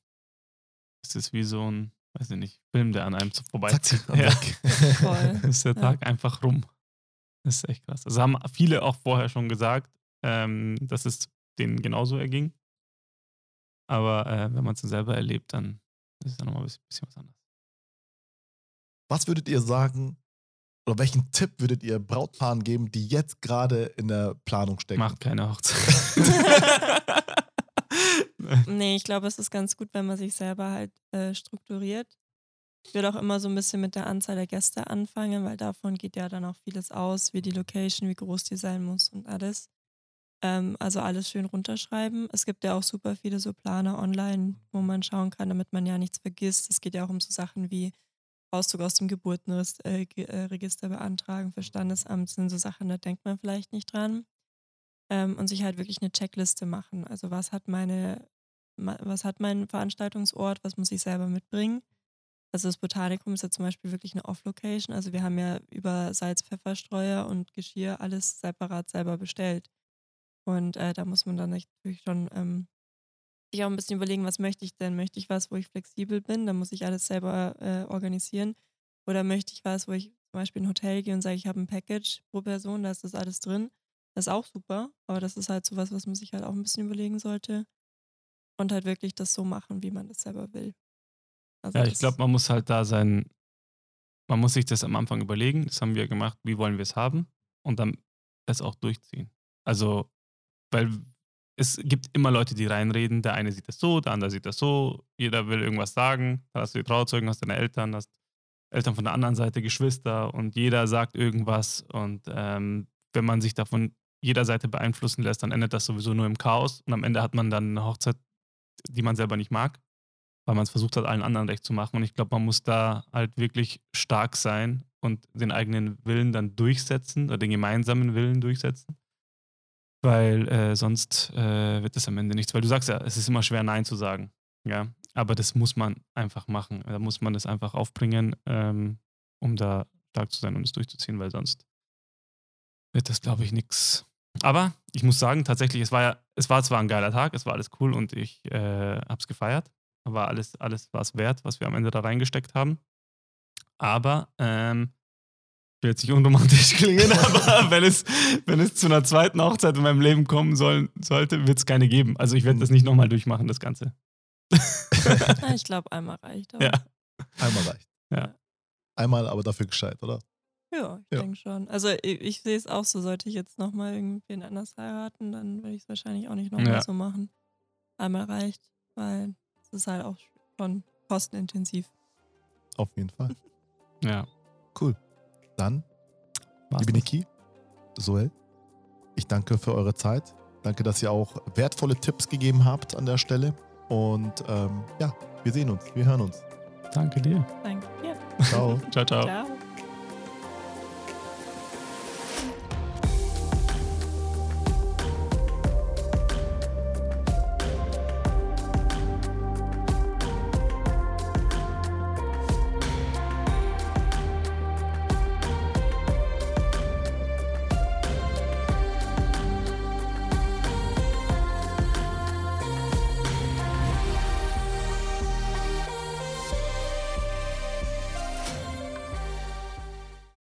ist es wie so ein, weiß ich nicht, Film, der an einem Zack, vorbeizieht. und Ja. Voll. ist der Ja. Tag einfach rum. Das ist echt krass. Das haben viele auch vorher schon gesagt, ähm, dass es denen genauso erging. Aber äh, wenn man es dann selber erlebt, dann ist es dann nochmal ein bisschen, bisschen was anderes. Was würdet ihr sagen, oder welchen Tipp würdet ihr Brautpaaren geben, die jetzt gerade in der Planung stecken? Macht keine Hochzeit. Nee, ich glaube, es ist ganz gut, wenn man sich selber halt äh, strukturiert. Ich würde auch immer so ein bisschen mit der Anzahl der Gäste anfangen, weil davon geht ja dann auch vieles aus, wie die Location, wie groß die sein muss und alles. Ähm, also alles schön runterschreiben. Es gibt ja auch super viele so Planer online, wo man schauen kann, damit man ja nichts vergisst. Es geht ja auch um so Sachen wie Auszug aus dem Geburtenregister äh, äh, beantragen für Standesamt. Sind so Sachen, da denkt man vielleicht nicht dran. Ähm, und sich halt wirklich eine Checkliste machen. Also was hat meine was hat mein Veranstaltungsort, was muss ich selber mitbringen. Also das Botanikum ist ja zum Beispiel wirklich eine Off-Location. Also wir haben ja über Salz, Pfefferstreuer und Geschirr alles separat selber bestellt. Und äh, da muss man dann natürlich schon ähm, sich auch ein bisschen überlegen, was möchte ich denn? Möchte ich was, wo ich flexibel bin? Dann muss ich alles selber äh, organisieren. Oder möchte ich was, wo ich zum Beispiel in ein Hotel gehe und sage, ich habe ein Package pro Person, da ist das alles drin. Das ist auch super, aber das ist halt so was, was man sich halt auch ein bisschen überlegen sollte und halt wirklich das so machen, wie man das selber will. Also Ja, ich glaube, man muss halt da sein, man muss sich das am Anfang überlegen, das haben wir gemacht, wie wollen wir es haben? Und dann das auch durchziehen. Also, weil es gibt immer Leute, die reinreden, der eine sieht das so, der andere sieht das so, jeder will irgendwas sagen, da hast du die Trauzeugen, hast deine Eltern, hast Eltern von der anderen Seite, Geschwister. Und jeder sagt irgendwas. Und ähm, wenn man sich davon jeder Seite beeinflussen lässt, dann endet das sowieso nur im Chaos. Und am Ende hat man dann eine Hochzeit, die man selber nicht mag weil man es versucht hat, allen anderen recht zu machen. Und ich glaube, man muss da halt wirklich stark sein und den eigenen Willen dann durchsetzen oder den gemeinsamen Willen durchsetzen. Weil äh, sonst äh, wird es am Ende nichts. Weil du sagst ja, es ist immer schwer, Nein zu sagen. Ja, aber das muss man einfach machen. Da muss man das einfach aufbringen, ähm, um da stark zu sein und es durchzuziehen, weil sonst wird das, glaube ich, nichts. Aber ich muss sagen, tatsächlich, es war ja, es war zwar ein geiler Tag, es war alles cool und ich äh, habe es gefeiert war alles, alles war es wert, was wir am Ende da reingesteckt haben. Aber, ähm, ich will jetzt nicht unromantisch klingen, aber wenn es, wenn es zu einer zweiten Hochzeit in meinem Leben kommen soll, sollte, wird es keine geben. Also ich werde das nicht nochmal durchmachen, das Ganze. Ich glaube, einmal reicht. Aber Ja. Einmal reicht. Ja. Einmal, aber dafür gescheit, oder? Ja, ich Ja. denke schon. Also ich, ich sehe es auch so, sollte ich jetzt nochmal irgendwen anders heiraten, dann würde ich es wahrscheinlich auch nicht nochmal Ja. so machen. Einmal reicht, weil es ist halt auch schon kostenintensiv. Auf jeden Fall. Ja. Dann, war's liebe. Niki, Soel, ich danke für eure Zeit. Danke, dass ihr auch wertvolle Tipps gegeben habt an der Stelle. Und ähm, ja, wir sehen uns, wir hören uns. Danke dir. Danke dir. Ciao. Ciao, ciao. Ciao.